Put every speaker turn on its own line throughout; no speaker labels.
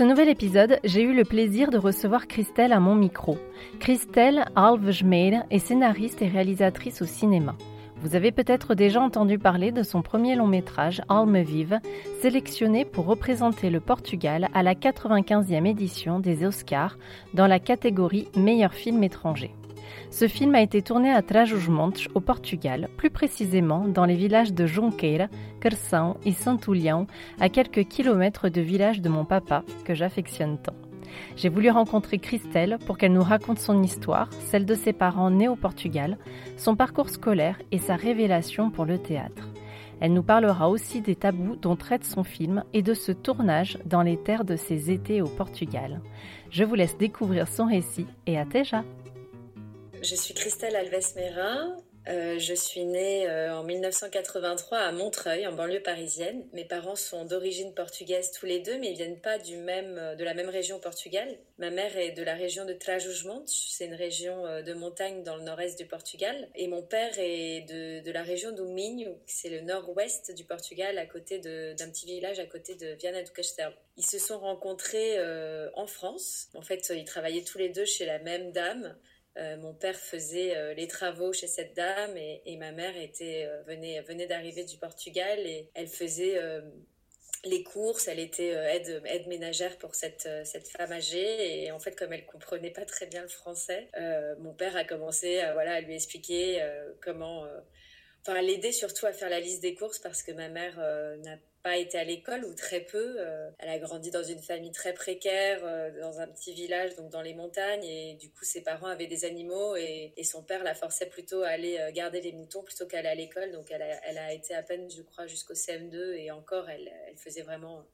ce nouvel épisode, j'ai eu le plaisir de recevoir Christelle à mon micro. Christelle Alvejmeir est scénariste et réalisatrice au cinéma. Vous avez peut-être déjà entendu parler de son premier long métrage, Almevive, sélectionné pour représenter le Portugal à la 95e édition des Oscars dans la catégorie Meilleur film étranger. Ce film a été tourné à Trás-os-Montes, au Portugal, plus précisément dans les villages de Jonqueira, Carção et Saint-Oulian, à quelques kilomètres de village de mon papa, que j'affectionne tant. J'ai voulu rencontrer Christelle pour qu'elle nous raconte son histoire, celle de ses parents nés au Portugal, son parcours scolaire et sa révélation pour le théâtre. Elle nous parlera aussi des tabous dont traite son film et de ce tournage dans les terres de ses étés au Portugal. Je vous laisse découvrir son récit et à déjà.
Je suis Christelle Alves-Mérin, euh, je suis née euh, en 1983 à Montreuil, en banlieue parisienne. Mes parents sont d'origine portugaise tous les deux, mais ils viennent pas du même, euh, de la même région au Portugal. Ma mère est de la région de Trás-os-Montes, c'est une région de montagne dans le nord-est du Portugal. Et mon père est de, de la région do Minho, c'est le nord-ouest du Portugal, à côté d'un petit village à côté de Viana do Castelo. Ils se sont rencontrés en France. En fait, ils travaillaient tous les deux chez la même dame. Euh, mon père faisait euh, les travaux chez cette dame et, ma mère était, euh, venait, venait d'arriver du Portugal et elle faisait les courses, elle était aide, aide ménagère pour cette, cette femme âgée et en fait comme elle comprenait pas très bien le français, mon père a commencé à, voilà, à lui expliquer comment, enfin l'aider surtout à faire la liste des courses parce que ma mère n'a pas été à l'école ou très peu. Euh, elle a grandi dans une famille très précaire, euh, dans un petit village, donc dans les montagnes, et du coup ses parents avaient des animaux et, son père la forçait plutôt à aller euh, garder les moutons plutôt qu'à aller à l'école. Donc elle a, été à peine, je crois, jusqu'au CM2 et encore, elle, faisait vraiment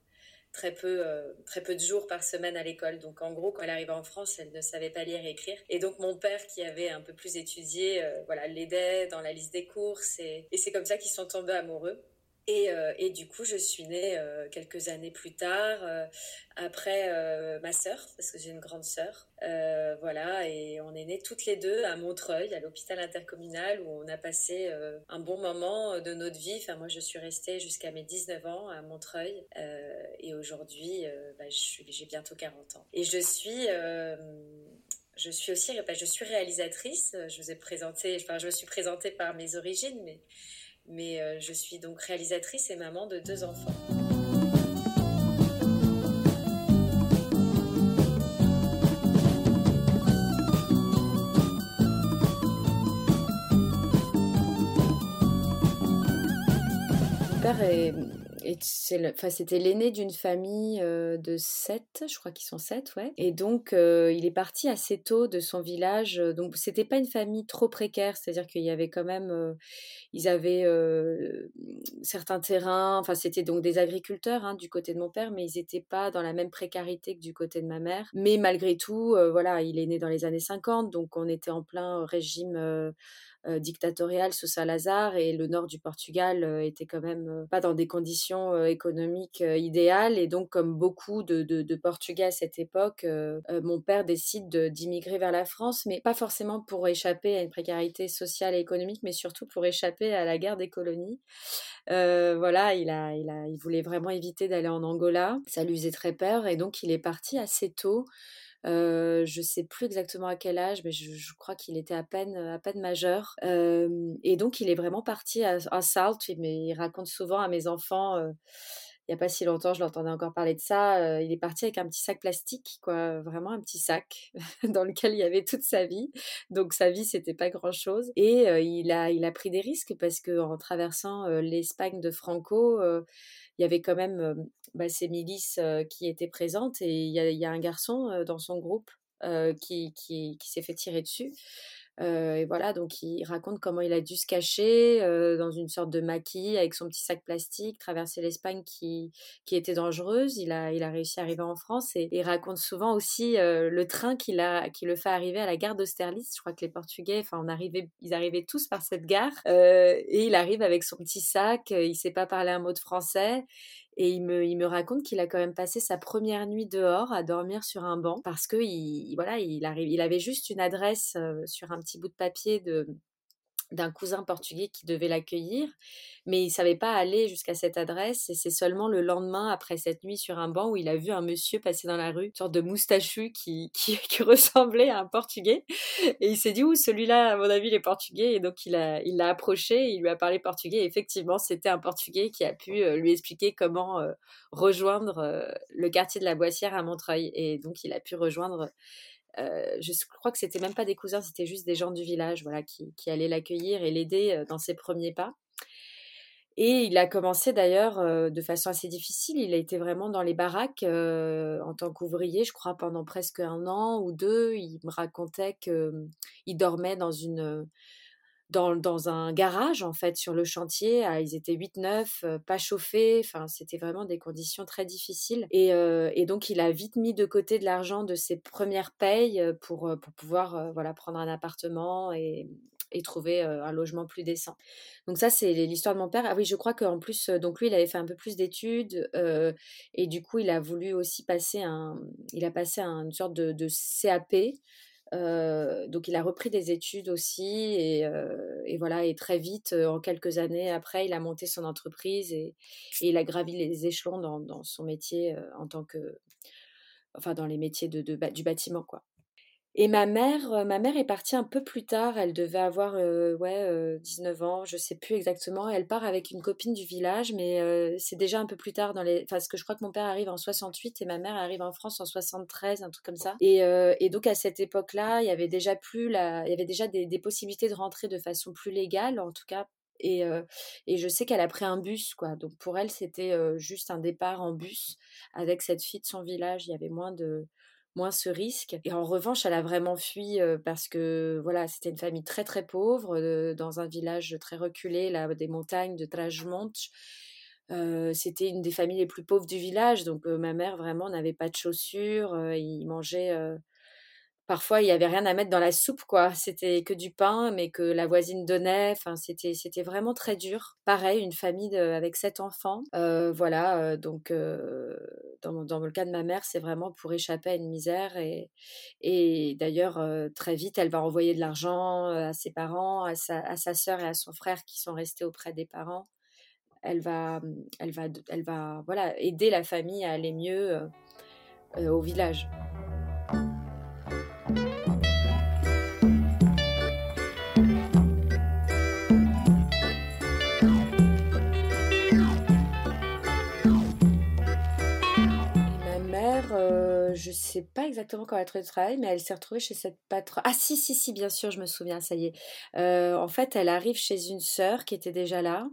très peu, très peu de jours par semaine à l'école. Donc en gros, quand elle arrivait en France, elle ne savait pas lire et écrire. Et donc mon père, qui avait un peu plus étudié, voilà, l'aidait dans la liste des courses. Et c'est comme ça qu'ils sont tombés amoureux. Et, euh, et, du coup, je suis née euh, quelques années plus tard, euh, après ma sœur, parce que j'ai une grande sœur. voilà, et on est nées toutes les deux à Montreuil, à l'hôpital intercommunal, où on a passé un bon moment de notre vie. Enfin, moi, je suis restée jusqu'à mes 19 ans à Montreuil, et aujourd'hui, bah, j'ai bientôt 40 ans. Et je suis je suis aussi, bah, je suis réalisatrice. Je vous ai présenté, enfin, je me suis présentée par mes origines, mais mais euh, je suis donc réalisatrice et maman de deux enfants. C'était l'aîné d'une famille de sept, je crois qu'ils sont sept, ouais. Et donc, il est parti assez tôt de son village. Donc, c'était pas une famille trop précaire, c'est-à-dire qu'il y avait quand même, ils avaient certains terrains. Enfin, c'était donc des agriculteurs hein, du côté de mon père, mais ils n'étaient pas dans la même précarité que du côté de ma mère. Mais malgré tout, voilà, il est né dans les années 50, donc on était en plein régime euh, dictatoriale sous Salazar et le nord du Portugal euh, était quand même euh, pas dans des conditions économiques idéales et donc comme beaucoup de, de, Portugais à cette époque, mon père décide d'immigrer vers la France, mais pas forcément pour échapper à une précarité sociale et économique, mais surtout pour échapper à la guerre des colonies. voilà, il, a, il, a, il voulait vraiment éviter d'aller en Angola. Ça lui faisait très peur et donc il est parti assez tôt. Je sais plus exactement à quel âge, mais je, crois qu'il était à peine, à peine majeur. et donc, il est vraiment parti à, à Salt. Mais il raconte souvent à mes enfants il n'y a pas si longtemps, je l'entendais encore parler de ça. il est parti avec un petit sac plastique, quoi, vraiment un petit sac dans lequel il y avait toute sa vie. Donc sa vie, c'était pas grand chose. Et il a, il a pris des risques parce que en traversant l'Espagne de Franco, il y avait quand même bah, ces milices qui étaient présentes et il y a, un garçon dans son groupe qui, qui s'est fait tirer dessus. Et voilà, donc il raconte comment il a dû se cacher dans une sorte de maquis avec son petit sac plastique, traverser l'Espagne qui, qui était dangereuse. Il a, il a réussi à arriver en France et il raconte souvent aussi le train qu'il a, qui le fait arriver à la gare d'Austerlitz. Je crois que les Portugais, enfin, on arrivait, ils arrivaient tous par cette gare et il arrive avec son petit sac. il sait pas parler un mot de français et il me, raconte qu'il a quand même passé sa première nuit dehors à dormir sur un banc parce que il, voilà, il, avait juste une adresse sur un petit bout de papier de, d'un cousin portugais qui devait l'accueillir, mais il savait pas aller jusqu'à cette adresse et c'est seulement le lendemain, après cette nuit sur un banc, où il a vu un monsieur passer dans la rue, une sorte de moustachu qui, qui, ressemblait à un portugais. Et il s'est dit, ouh, celui-là, à mon avis, il est portugais. Et donc il l'a il l'a approché, il lui a parlé portugais. Et effectivement, c'était un portugais qui a pu euh, lui expliquer comment euh, rejoindre euh, le quartier de la Boissière à Montreuil. Et donc il a pu rejoindre je crois que c'était même pas des cousins, c'était juste des gens du village, voilà, qui, allaient l'accueillir et l'aider euh, dans ses premiers pas. Et il a commencé d'ailleurs euh, de façon assez difficile. Il a été vraiment dans les baraques en tant qu'ouvrier, je crois, pendant presque un an ou deux. Il me racontait qu'il dormait dans une dans, un garage, en fait, sur le chantier. Ah, ils étaient 8-9, pas chauffés. Enfin, c'était vraiment des conditions très difficiles. Et, donc, il a vite mis de côté de l'argent de ses premières payes pour, pour pouvoir voilà, prendre un appartement et, trouver un logement plus décent. Donc ça, c'est l'histoire de mon père. Ah oui, je crois qu'en plus, donc lui, il avait fait un peu plus d'études et du coup, il a voulu aussi passer un, il a passé une sorte de CAP donc il a repris des études aussi et, voilà et très vite en quelques années après il a monté son entreprise et, il a gravi les échelons dans, son métier en tant que enfin dans les métiers de, du bâtiment quoi. Et ma mère, euh, ma mère est partie un peu plus tard. Elle devait avoir euh, ouais, 19 euh, ans, je sais plus exactement. Elle part avec une copine du village, mais c'est déjà un peu plus tard dans les. Enfin, parce que je crois que mon père arrive en 68 et ma mère arrive en France en 73, un truc comme ça. Et, donc à cette époque-là, il y avait déjà plus il y avait déjà des, des, possibilités de rentrer de façon plus légale, en tout cas. Et, et je sais qu'elle a pris un bus, quoi. Donc pour elle, c'était juste un départ en bus avec cette fille de son village. Il y avait moins de moins ce risque. Et en revanche, elle a vraiment fui parce que voilà, c'était une famille très très pauvre dans un village très reculé, là, des montagnes de Trajmonte. c'était une des familles les plus pauvres du village, donc ma mère vraiment n'avait pas de chaussures, il mangeait parfois il y avait rien à mettre dans la soupe quoi. C'était que du pain mais que la voisine donnait. Enfin c'était c'était vraiment très dur. Pareil une famille avec sept enfants. Euh, voilà euh, donc euh, dans, le cas de ma mère c'est vraiment pour échapper à une misère. Et et d'ailleurs très vite elle va envoyer de l'argent à ses parents à sa à sa sœur et à son frère qui sont restés auprès des parents. Elle va elle va elle va voilà aider la famille à aller mieux au village je sais pas exactement quand elle a trouvé le travail, mais elle s'est retrouvée chez cette patronne. Ah si, si, si, bien sûr, je me souviens, ça y est. Euh, en fait, elle arrive chez une sœur qui était déjà là,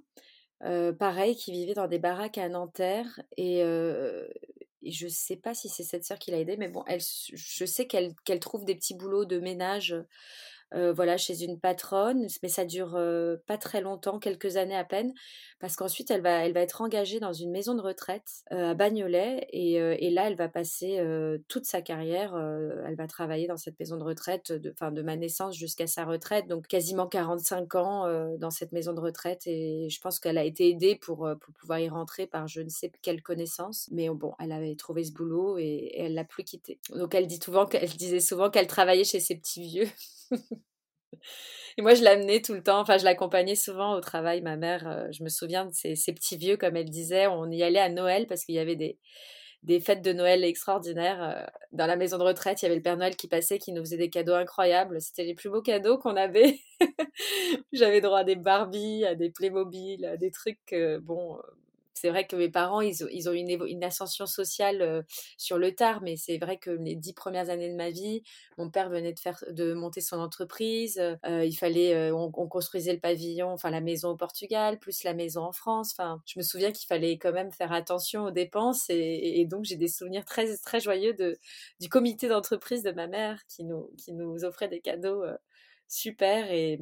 euh, pareil, qui vivait dans des baraques à Nanterre. Et, euh, je sais pas si c'est cette sœur qui l'a aidée, mais bon, elle, je sais qu'elle trouve des petits boulots de ménage voilà, chez une patronne, mais ça dure pas très longtemps, quelques années à peine, parce qu'ensuite elle va, elle être engagée dans une maison de retraite à Bagnolet, et, là elle va passer toute sa carrière, elle va travailler dans cette maison de retraite, de, de ma naissance jusqu'à sa retraite, donc quasiment 45 ans dans cette maison de retraite, et je pense qu'elle a été aidée pour, pouvoir y rentrer par je ne sais quelle connaissance, mais bon, elle avait trouvé ce boulot et, elle l'a plus quitté. Donc elle dit souvent, qu'elle disait souvent qu'elle travaillait chez ses petits vieux. Et moi, je l'amenais tout le temps, enfin, je l'accompagnais souvent au travail. Ma mère, euh, je me souviens de ces, petits vieux, comme elle disait, on y allait à Noël parce qu'il y avait des, fêtes de Noël extraordinaires. Euh, dans la maison de retraite, il y avait le Père Noël qui passait, qui nous faisait des cadeaux incroyables. C'était les plus beaux cadeaux qu'on avait. J'avais droit à des Barbie, à des Playmobil, à des trucs, bon, c'est vrai que mes parents, ils, ont eu une, ascension sociale sur le tard, mais c'est vrai que les dix premières années de ma vie, mon père venait de, monter son entreprise. il fallait, on, construisait le pavillon, enfin la maison au Portugal, plus la maison en France. Enfin, je me souviens qu'il fallait quand même faire attention aux dépenses, et, donc j'ai des souvenirs très très joyeux de, du comité d'entreprise de ma mère qui nous qui nous offrait des cadeaux super et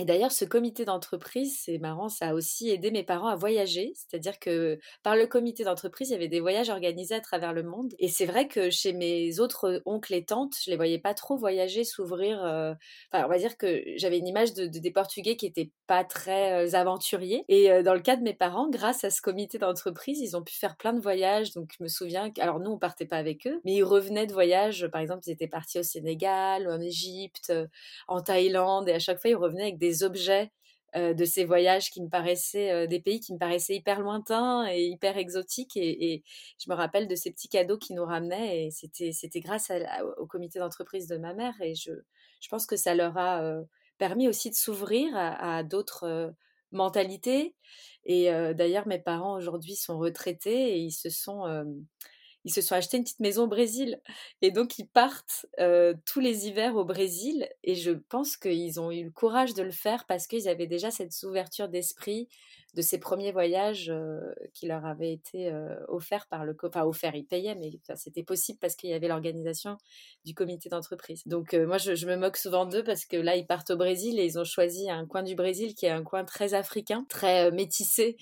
et d'ailleurs, ce comité d'entreprise, c'est marrant, ça a aussi aidé mes parents à voyager. C'est-à-dire que par le comité d'entreprise, il y avait des voyages organisés à travers le monde. Et c'est vrai que chez mes autres oncles et tantes, je les voyais pas trop voyager, s'ouvrir. Euh, enfin, on va dire que j'avais une image de, des Portugais qui étaient pas très euh, aventuriers. Et euh, dans le cas de mes parents, grâce à ce comité d'entreprise, ils ont pu faire plein de voyages. Donc, je me souviens, alors nous, on partait pas avec eux, mais ils revenaient de voyages. Par exemple, ils étaient partis au Sénégal, en Égypte, en Thaïlande, et à chaque fois, ils revenaient avec des objets de ces voyages qui me paraissaient, des pays qui me paraissaient hyper lointains et hyper exotiques. Et, je me rappelle de ces petits cadeaux qui nous ramenaient. Et c'était, c'était grâce au comité d'entreprise de ma mère. Et je, je pense que ça leur a permis aussi de s'ouvrir à, d'autres mentalités. Et d'ailleurs, mes parents aujourd'hui sont retraités et ils se sont ils se sont achetés une petite maison au Brésil. Et donc, ils partent tous les hivers au Brésil. Et je pense qu'ils ont eu le courage de le faire parce qu'ils avaient déjà cette ouverture d'esprit de ces premiers voyages qui leur avaient été offerts par le... Enfin, offerts, ils payaient, mais c'était possible parce qu'il y avait l'organisation du comité d'entreprise. Donc, moi, je, je, me moque souvent d'eux parce que là, ils partent au Brésil et ils ont choisi un coin du Brésil qui est un coin très africain, très métissé.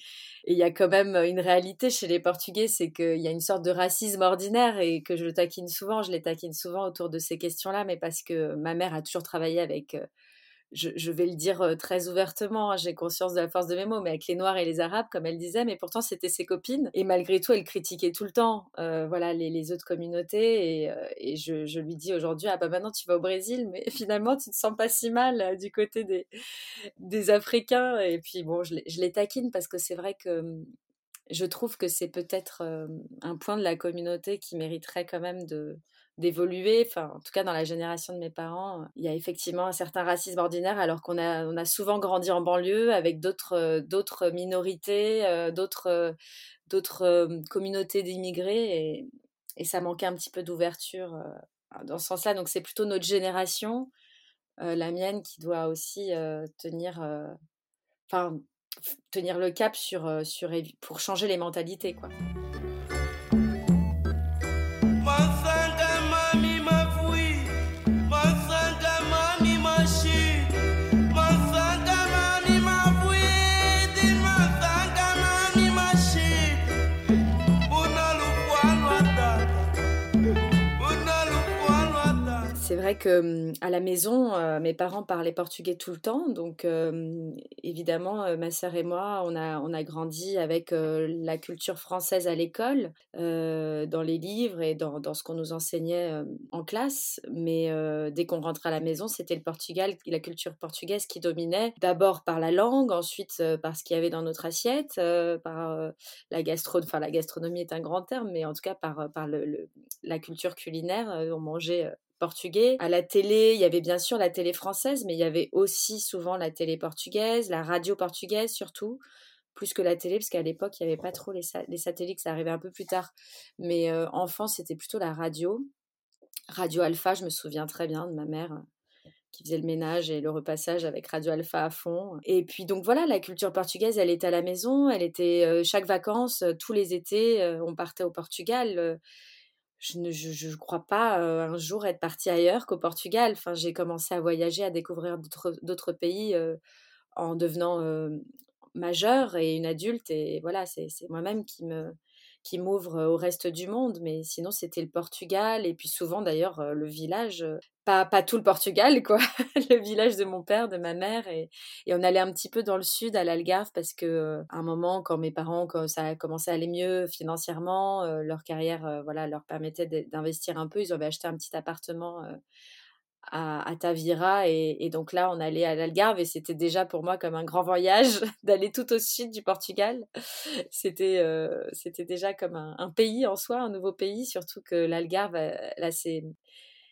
Et il y a quand même une réalité chez les Portugais, c'est qu'il y a une sorte de racisme ordinaire et que je taquine souvent, je les taquine souvent autour de ces questions-là, mais parce que ma mère a toujours travaillé avec je, vais le dire très ouvertement, hein, j'ai conscience de la force de mes mots, mais avec les Noirs et les Arabes, comme elle disait, mais pourtant c'était ses copines. Et malgré tout, elle critiquait tout le temps voilà, les, autres communautés. Et, je, lui dis aujourd'hui, ah bah maintenant tu vas au Brésil, mais finalement tu te sens pas si mal du côté des, Africains. Et puis bon, je, je les taquine parce que c'est vrai que mmh, je trouve que c'est peut-être un point de la communauté qui mériterait quand même de d'évoluer. Enfin, en tout cas, dans la génération de mes parents, il y a effectivement un certain racisme ordinaire, alors qu'on a, on a souvent grandi en banlieue avec d'autres, d'autres minorités, d'autres, d'autres communautés d'immigrés, et, et, ça manquait un petit peu d'ouverture dans ce sens-là. Donc, c'est plutôt notre génération, la mienne, qui doit aussi tenir, enfin, tenir le cap sur, sur, pour changer les mentalités, quoi. Que mmh, à la maison, mes parents parlaient portugais tout le temps, donc évidemment, ma sœur et moi, on a, on a grandi avec la culture française à l'école, dans les livres et dans, dans ce qu'on nous enseignait en classe. Mais dès qu'on rentrait à la maison, c'était le Portugal, la culture portugaise qui dominait. D'abord par la langue, ensuite par ce qu'il y avait dans notre assiette, par la gastro, enfin la gastronomie est un grand terme, mais en tout cas par, par le, la culture culinaire. on mangeait portugais. À la télé, il y avait bien sûr la télé française, mais il y avait aussi souvent la télé portugaise, la radio portugaise surtout, plus que la télé, parce qu'à l'époque, il n'y avait pas trop les, satellites, ça arrivait un peu plus tard. Mais euh, enfant, c'était plutôt la radio. Radio Alpha, je me souviens très bien de ma mère euh, qui faisait le ménage et le repassage avec Radio Alpha à fond. Et puis donc voilà, la culture portugaise, elle était à la maison, elle était euh, chaque vacances, tous les étés, on partait au Portugal je ne je, crois pas un jour être partie ailleurs qu'au Portugal. Enfin, j'ai commencé à voyager, à découvrir d'autres pays en devenant majeure et une adulte. Et voilà, c'est moi-même qui me qui m'ouvre au reste du monde. Mais sinon, c'était le Portugal et puis souvent d'ailleurs le village pas, pas tout le Portugal, quoi. le village de mon père, de ma mère. Et, on allait un petit peu dans le sud, à l'Algarve, parce que à un moment, quand mes parents, quand ça a commencé à aller mieux financièrement, leur carrière voilà, leur permettait d'investir un peu. Ils avaient acheté un petit appartement à, Tavira. Et, donc là, on allait à l'Algarve et c'était déjà pour moi comme un grand voyage d'aller tout au sud du Portugal. C'était c'était déjà comme un, un, pays en soi, un nouveau pays, surtout que l'Algarve, là, c'est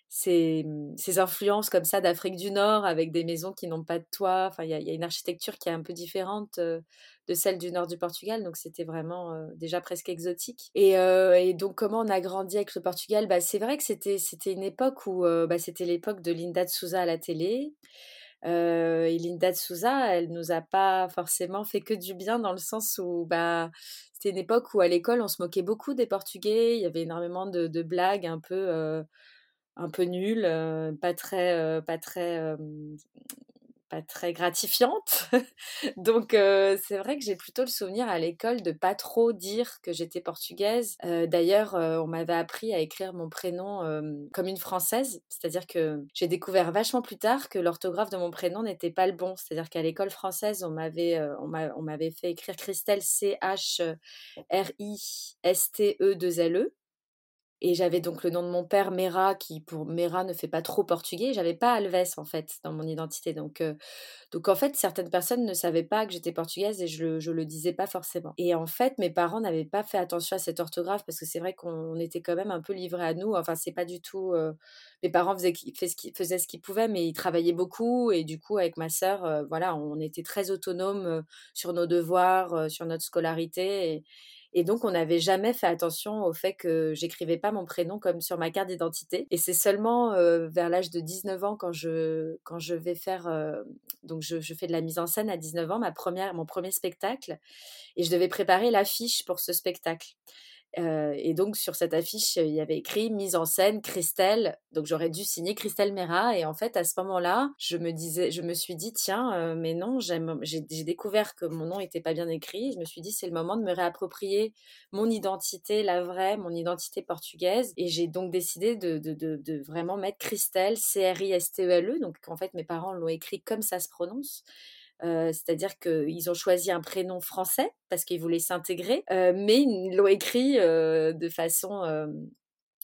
ces, mmh, ces, influences comme ça d'Afrique du Nord avec des maisons qui n'ont pas de toit. Enfin, il y, a une architecture qui est un peu différente de celle du nord du Portugal, donc c'était vraiment déjà presque exotique. Et, donc comment on a grandi avec le Portugal? Bah, C'est vrai que c'était une époque où bah, c'était l'époque de Linda de Souza à la télé. et Linda de Souza, elle nous a pas forcément fait que du bien dans le sens où bah, c'était une époque où à l'école on se moquait beaucoup des Portugais, il y avait énormément de blagues un peu un peu nulle, pas très, pas très pas très gratifiante. Donc c'est vrai que j'ai plutôt le souvenir à l'école de pas trop dire que j'étais portugaise. D'ailleurs, on m'avait appris à écrire mon prénom comme une française, c'est-à-dire que j'ai découvert vachement plus tard que l'orthographe de mon prénom n'était pas le bon. C'est-à-dire qu'à l'école française, on m'avait on m'avait fait écrire Christelle C H R I S T E 2 L E et j'avais donc le nom de mon père, Mera, qui pour Mera ne fait pas trop portugais. J'avais pas Alves en fait dans mon identité. Donc, euh, donc en fait, certaines personnes ne savaient pas que j'étais portugaise et je le, je le disais pas forcément. Et en fait, mes parents n'avaient pas fait attention à cette orthographe parce que c'est vrai qu'on était quand même un peu livrés à nous. Enfin, c'est pas du tout. Euh, mes parents faisaient, faisaient ce qu'ils pouvaient, mais ils travaillaient beaucoup et du coup, avec ma sœur, euh, voilà, on était très autonomes sur nos devoirs, sur notre scolarité. Et donc, on n'avait jamais fait attention au fait que j'écrivais pas mon prénom comme sur ma carte d'identité. Et c'est seulement euh, vers l'âge de 19 ans, quand je, quand je vais faire. Euh, donc, je, je, fais de la mise en scène à 19 ans, ma première, mon premier spectacle. Et je devais préparer l'affiche pour ce spectacle et donc sur cette affiche, il y avait écrit mise en scène Christelle. Donc j'aurais dû signer Christelle Mera. Et en fait, à ce moment-là, je me disais, je me suis dit tiens, mais non, j'ai découvert que mon nom n'était pas bien écrit. Je me suis dit c'est le moment de me réapproprier mon identité, la vraie, mon identité portugaise. Et j'ai donc décidé de, de, vraiment mettre Christelle, C-R-I-S-T-E-L-E. Donc en fait, mes parents l'ont écrit comme ça se prononce. C'est-à-dire qu'ils ont choisi un prénom français parce qu'ils voulaient s'intégrer, mais ils l'ont écrit de façon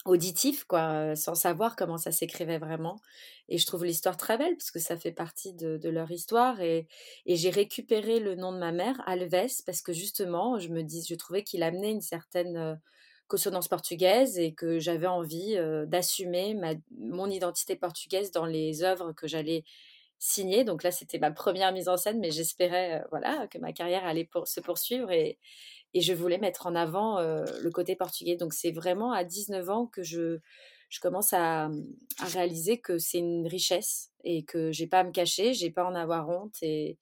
auditive, quoi, sans savoir comment ça s'écrivait vraiment. Et je trouve l'histoire très belle parce que ça fait partie de, leur histoire. Et, j'ai récupéré le nom de ma mère, Alves, parce que justement, je me dis, je trouvais qu'il amenait une certaine consonance portugaise et que j'avais envie d'assumer mon identité portugaise dans les œuvres que j'allais signé. Donc là, c'était ma première mise en scène, mais j'espérais euh, voilà, que ma carrière allait pour, se poursuivre et, et, je voulais mettre en avant euh, le côté portugais. Donc c'est vraiment à 19 ans que je, je commence à, réaliser que c'est une richesse et que j'ai pas à me cacher, j'ai pas à en avoir honte. Et,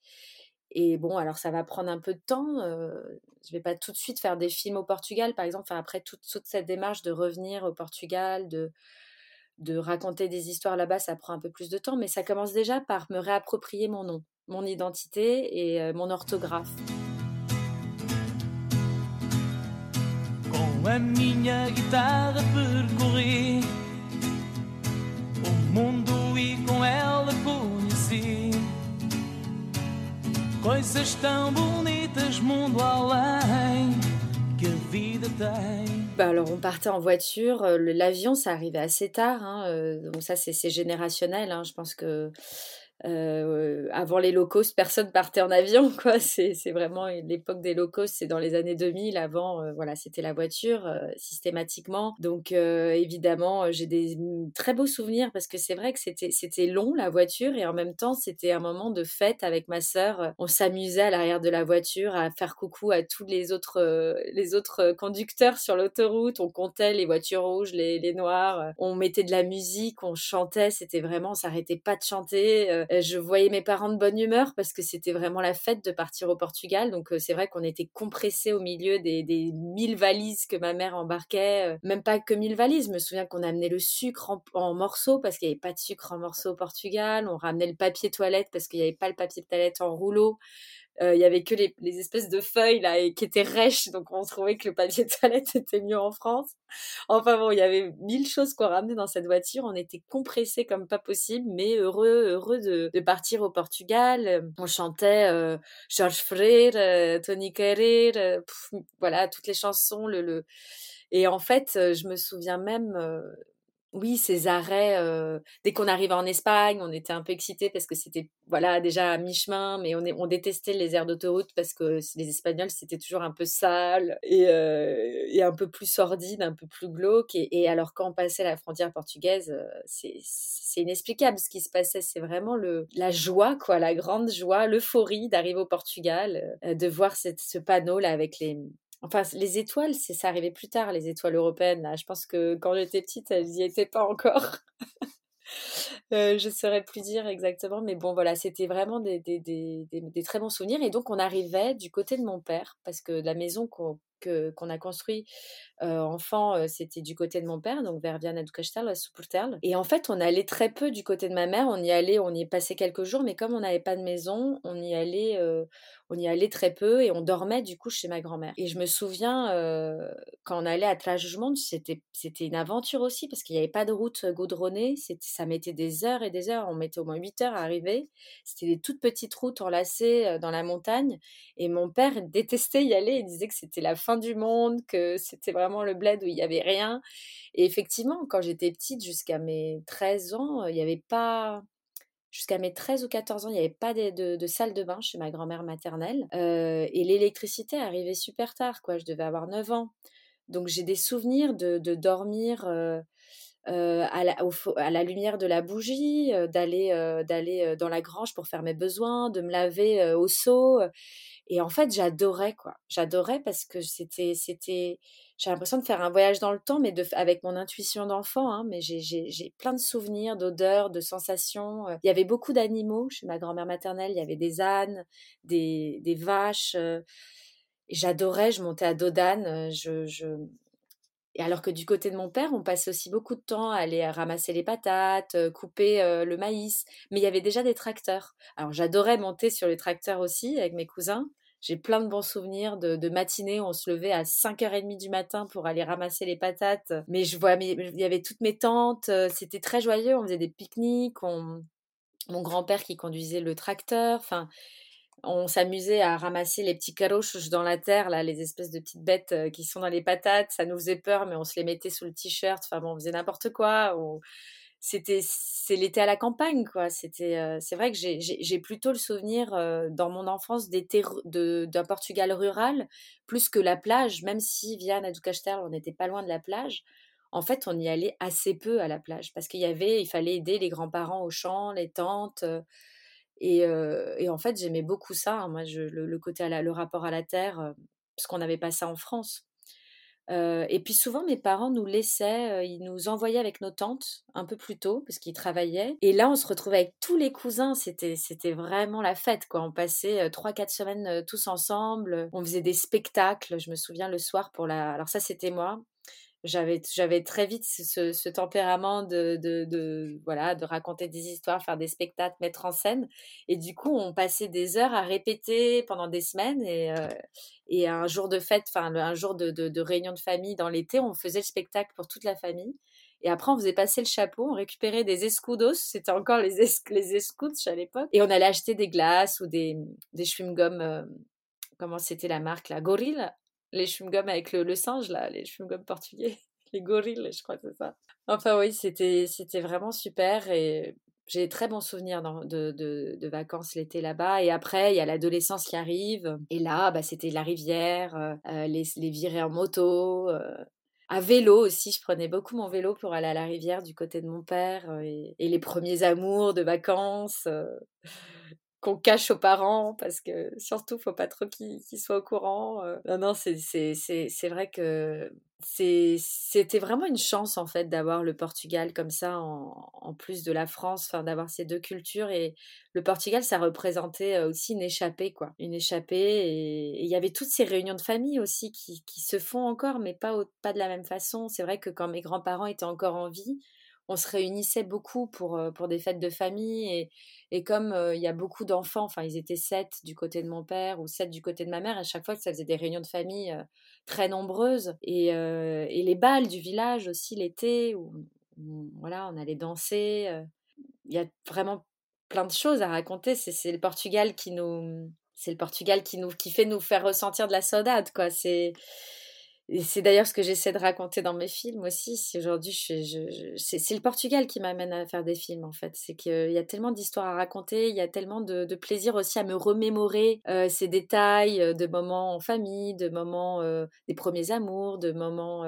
et bon, alors ça va prendre un peu de temps. Euh, je vais pas tout de suite faire des films au Portugal, par exemple. Enfin, après toute, toute cette démarche de revenir au Portugal, de de raconter des histoires là-bas, ça prend un peu plus de temps, mais ça commence déjà par me réapproprier mon nom, mon identité et euh, mon orthographe. Coisas tão bonitas mundo que. Bah, alors on partait en voiture, l'avion ça arrivait assez tard, hein, donc ça c'est générationnel, hein, je pense que euh, avant les low personne partait en avion, quoi. C'est, vraiment l'époque des low c'est dans les années 2000. Avant, euh, voilà, c'était la voiture euh, systématiquement. Donc, évidemment, j'ai des très beaux souvenirs parce que c'est vrai que c'était, long la voiture et en même temps, c'était un moment de fête avec ma sœur. On s'amusait à l'arrière de la voiture à faire coucou à tous les autres, les autres conducteurs sur l'autoroute. On comptait les voitures rouges, les, les noires. On mettait de la musique, on chantait. C'était vraiment, on s'arrêtait pas de chanter euh, je voyais mes parents de bonne humeur parce que c'était vraiment la fête de partir au Portugal. Donc euh, c'est vrai qu'on était compressés au milieu des, des mille valises que ma mère embarquait. Euh, même pas que mille valises. Je me souviens qu'on amenait le sucre en, morceaux parce qu'il n'y avait pas de sucre en morceaux au Portugal. On ramenait le papier toilette parce qu'il n'y avait pas le papier toilette en rouleau. Euh, il y avait que les, les, espèces de feuilles là et, qui étaient rêches, donc on trouvait que le papier de toilette était mieux en France. Enfin bon, il y avait mille choses qu'on ramenait dans cette voiture. On était compressés comme pas possible, mais heureux, heureux de, de partir au Portugal. On chantait euh, George Freire, euh, Tony Carrer, euh, voilà toutes les chansons. Le, le... Et en fait, je me souviens même oui, ces arrêts, dès qu'on arrivait en Espagne, on était un peu excités parce que c'était voilà déjà à mi-chemin, mais on, on détestait les aires d'autoroute parce que les Espagnols c'était toujours un peu sale et, et, un peu plus sordide, un peu plus glauque. Et, alors quand on passait la frontière portugaise, c'est inexplicable ce qui se passait. C'est vraiment le, la joie, quoi, la grande joie, l'euphorie d'arriver au Portugal, de voir cette, ce panneau là avec les Enfin, les étoiles, c'est ça arrivait plus tard, les étoiles européennes. Je pense que quand j'étais petite, elles n'y étaient pas encore. euh, je saurais plus dire exactement, mais bon, voilà, c'était vraiment des, des, des, très bons souvenirs. Et donc, on arrivait du côté de mon père, parce que la maison qu'on a construit enfant, c'était du côté de mon père, donc vers Viana do Castelo, à Suportel. Et en fait, on allait très peu du côté de ma mère. On y allait, on y passait quelques jours, mais comme on n'avait pas de maison, on y allait, on y allait très peu et on dormait du coup chez ma grand-mère. Et je me souviens quand on allait à Tlajumont, c'était c'était une aventure aussi parce qu'il n'y avait pas de route goudronnée. Ça mettait des heures et des heures. On mettait au moins 8 heures à arriver. C'était des toutes petites routes enlacées dans la montagne. Et mon père détestait y aller. Il disait que c'était la fin du monde, que c'était vraiment le bled où il n'y avait rien. Et effectivement, quand j'étais petite, jusqu'à mes 13 ans, il n'y avait pas jusqu'à mes 13 ou 14 ans, il n'y avait pas de, salle de bain chez ma grand-mère maternelle. Euh, et l'électricité arrivait super tard, quoi. Je devais avoir 9 ans. Donc j'ai des souvenirs de, dormir euh, euh, à, la, à, la, lumière de la bougie, d'aller d'aller dans la grange pour faire mes besoins, de me laver au seau. Et en fait, j'adorais, quoi. J'adorais parce que c'était, c'était, j'ai l'impression de faire un voyage dans le temps, mais de, avec mon intuition d'enfant. Hein, mais j'ai plein de souvenirs, d'odeurs, de sensations. Il y avait beaucoup d'animaux chez ma grand-mère maternelle. Il y avait des ânes, des, des vaches. J'adorais. Je montais à Dodane. Je, je... Et alors que du côté de mon père, on passait aussi beaucoup de temps à aller ramasser les patates, couper le maïs. Mais il y avait déjà des tracteurs. Alors j'adorais monter sur les tracteurs aussi avec mes cousins. J'ai plein de bons souvenirs de, de matinées. On se levait à 5h30 du matin pour aller ramasser les patates. Mais je vois, il y avait toutes mes tantes. Euh, c'était très joyeux. On faisait des pique-niques. On... Mon grand-père qui conduisait le tracteur. Enfin, on s'amusait à ramasser les petits caroches dans la terre, là, les espèces de petites bêtes euh, qui sont dans les patates. Ça nous faisait peur, mais on se les mettait sous le t-shirt. Enfin bon, on faisait n'importe quoi c'était c'est l'été à la campagne quoi. C'était euh, c'est vrai que j'ai plutôt le souvenir euh, dans mon enfance d'été d'un Portugal rural plus que la plage même si via do on n'était pas loin de la plage. En fait on y allait assez peu à la plage parce qu'il y avait il fallait aider les grands-parents au champ les tantes euh, et, et, en fait j'aimais beaucoup ça hein. moi je, le, côté à le rapport à la terre parce qu'on n'avait pas ça en France et puis souvent, mes parents nous laissaient, ils nous envoyaient avec nos tantes un peu plus tôt parce qu'ils travaillaient. Et là, on se retrouvait avec tous les cousins. C'était, c'était vraiment la fête, quoi. On passait trois, quatre semaines tous ensemble. On faisait des spectacles. Je me souviens le soir pour la. Alors ça, c'était moi j'avais j'avais très vite ce, ce tempérament de, de, de, voilà de raconter des histoires faire des spectacles mettre en scène. Et du coup on passait des heures à répéter pendant des semaines et euh, et un jour de fête enfin un jour de, de, réunion de famille dans l'été on faisait le spectacle pour toute la famille. Et après, on faisait passer le chapeau, on récupérait des escudos, c'était encore les, es les à l'époque, et on allait acheter des glaces ou des, des chewing-gums, euh, comment c'était la marque, la Gorille, les chewing-gums avec le, singe, là, les chewing-gums portugais, les gorilles, je crois que c'est ça. Enfin oui, c'était, vraiment super et j'ai très bons souvenirs de, de, vacances l'été là-bas. Et après, il y a l'adolescence qui arrive. Et là, bah, c'était la rivière, euh, euh, les, les virées en moto. Euh, à vélo aussi, je prenais beaucoup mon vélo pour aller à la rivière du côté de mon père. et les premiers amours de vacances qu'on cache aux parents parce que surtout faut pas trop qu'ils soient au courant. Euh. Non non c'est c'est vrai que c'était vraiment une chance en fait d'avoir le Portugal comme ça en, en plus de la France, enfin d'avoir ces deux cultures et le Portugal ça représentait euh, aussi une échappée quoi, une échappée et il y avait toutes ces réunions de famille aussi qui, qui se font encore mais pas pas de la même façon. C'est vrai que quand mes grands-parents étaient encore en vie, on se réunissait beaucoup pour, euh, pour des fêtes de famille. Et, et comme euh, il y a beaucoup d'enfants, enfin, ils étaient sept du côté de mon père ou sept du côté de ma mère, à chaque fois que ça faisait des réunions de famille euh, très nombreuses. Et, et, les balles du village aussi l'été, où, voilà, on allait danser. Il y a vraiment plein de choses à raconter. C'est le Portugal qui nous. C'est le Portugal qui nous qui fait nous faire ressentir de la saudade, quoi. C'est et c'est d'ailleurs ce que j'essaie de raconter dans mes films aussi. Si aujourd'hui, je, je, c'est le Portugal qui m'amène à faire des films en fait. C'est qu'il y a tellement d'histoires à raconter, il y a tellement de, de plaisir aussi à me remémorer euh, ces détails euh, de moments en famille, de moments euh, des premiers amours, de moments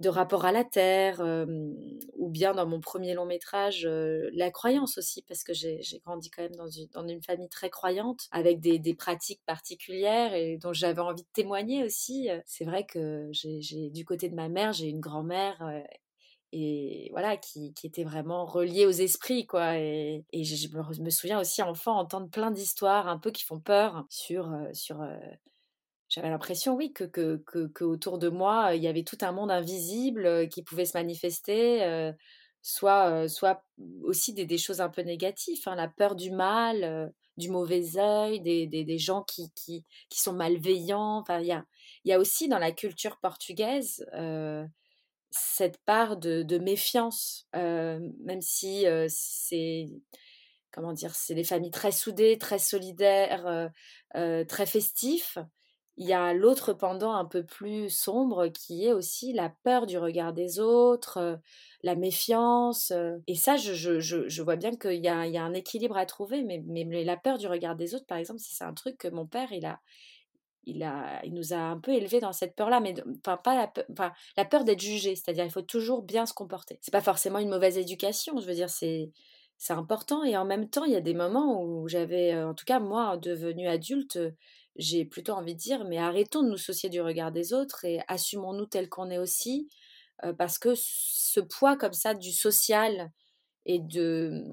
de rapport à la terre, ou bien dans mon premier long métrage, la croyance aussi, parce que j'ai grandi quand même dans une, dans une, famille très croyante, avec des, des pratiques particulières et dont j'avais envie de témoigner aussi. C'est vrai que j'ai du côté de ma mère, j'ai une grand-mère et voilà qui, qui, était vraiment reliée aux esprits quoi et, et je, me souviens aussi enfant entendre plein d'histoires un peu qui font peur sur sur j'avais l'impression, oui, que, que, que, autour de moi, il y avait tout un monde invisible qui pouvait se manifester, soit, soit aussi des, des, choses un peu négatives, hein, la peur du mal, du mauvais œil, des, des, des gens qui, qui, qui, sont malveillants. Enfin, il y a, y a aussi dans la culture portugaise cette part de, méfiance, même si c'est comment dire, c'est des familles très soudées, très solidaires, très festifs il y a l'autre pendant un peu plus sombre qui est aussi la peur du regard des autres, la méfiance. Et ça, je, je, je, vois bien qu'il y, y a, un équilibre à trouver, mais, mais, la peur du regard des autres, par exemple, c'est un truc que mon père, il a, il, a, il nous a un peu élevés dans cette peur-là, mais enfin, pas la, peur, enfin, la peur d'être jugé, c'est-à-dire il faut toujours bien se comporter. C'est pas forcément une mauvaise éducation, je veux dire, c'est c'est important et en même temps il y a des moments où j'avais en tout cas moi devenue adulte j'ai plutôt envie de dire, mais arrêtons de nous soucier du regard des autres et assumons-nous tel qu'on est aussi, parce que ce poids comme ça du social et de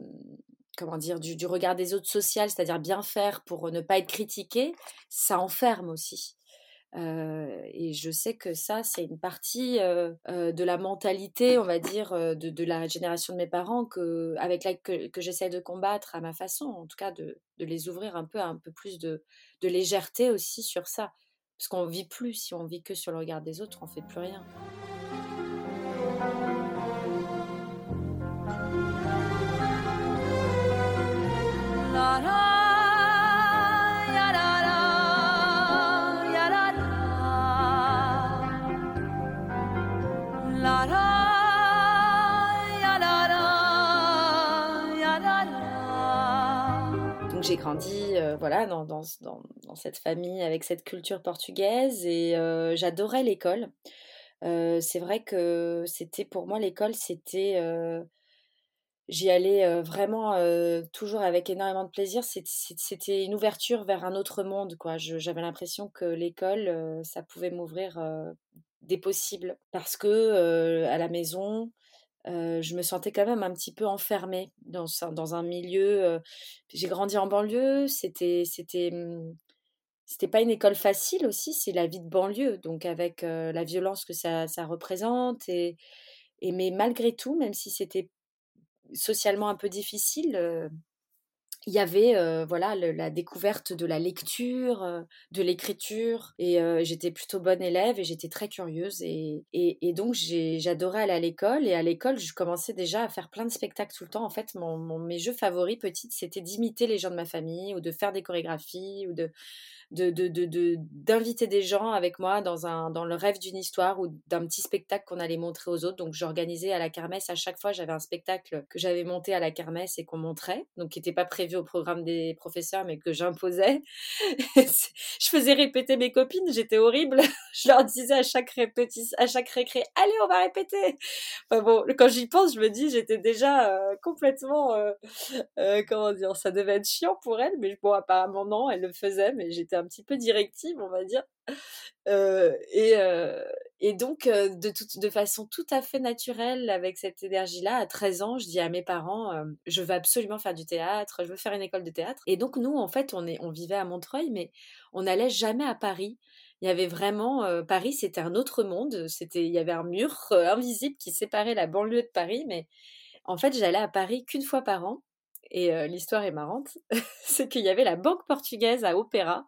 comment dire du, regard des autres social, c'est-à-dire bien faire pour ne pas être critiqué, ça enferme aussi et je sais que ça, c'est une partie de la mentalité, on va dire, de, la génération de mes parents que, avec laquelle que, j'essaie de combattre à ma façon, en tout cas de, de, les ouvrir un peu à un peu plus de, de légèreté aussi sur ça. Parce qu'on vit plus, si on vit que sur le regard des autres, on fait plus rien. J'ai grandi voilà, dans, cette famille avec cette culture portugaise et j'adorais l'école. c'est vrai que c'était pour moi l'école, c'était j'y allais vraiment toujours avec énormément de plaisir. C'était une ouverture vers un autre monde, quoi. J'avais l'impression que l'école, ça pouvait m'ouvrir des possibles parce que à la maison, je me sentais quand même un petit peu enfermée dans, dans un milieu. j'ai grandi en banlieue, c'était c'était mmh, c'était pas une école facile aussi, c'est la vie de banlieue, donc avec la violence que ça, ça représente et, et mais malgré tout, même si c'était socialement un peu difficile, il y avait voilà la découverte de la lecture, de l'écriture et j'étais plutôt bonne élève et j'étais très curieuse et, et, donc j'adorais aller à l'école et à l'école je commençais déjà à faire plein de spectacles tout le temps. En fait, mon, mes jeux favoris petites c'était d'imiter les gens de ma famille ou de faire des chorégraphies ou de d'inviter de, de, des gens avec moi dans, un, dans le rêve d'une histoire ou d'un petit spectacle qu'on allait montrer aux autres. Donc j'organisais à la kermesse, à chaque fois j'avais un spectacle que j'avais monté à la kermesse et qu'on montrait, donc qui n'était pas prévu au programme des professeurs mais que j'imposais. je faisais répéter mes copines, j'étais horrible. je leur disais à chaque, répétition, à chaque récré, allez on va répéter. Bon, quand j'y pense, je me dis j'étais déjà euh, complètement, euh, euh, comment dire, ça devait être chiant pour elle, mais bon apparemment non, elle le faisait, mais j'étais un petit peu directive, on va dire. et, et donc, de, de façon tout à fait naturelle, avec cette énergie-là, à 13 ans, je dis à mes parents, je veux absolument faire du théâtre, je veux faire une école de théâtre. Et donc, nous, en fait, on, est, on vivait à Montreuil, mais on n'allait jamais à Paris. Il y avait vraiment Paris, c'était un autre monde. C'était, il y avait un mur invisible qui séparait la banlieue de Paris, mais en fait, j'allais à Paris qu'une fois par an. Et l'histoire est marrante, c'est qu'il y avait la banque portugaise à Opéra.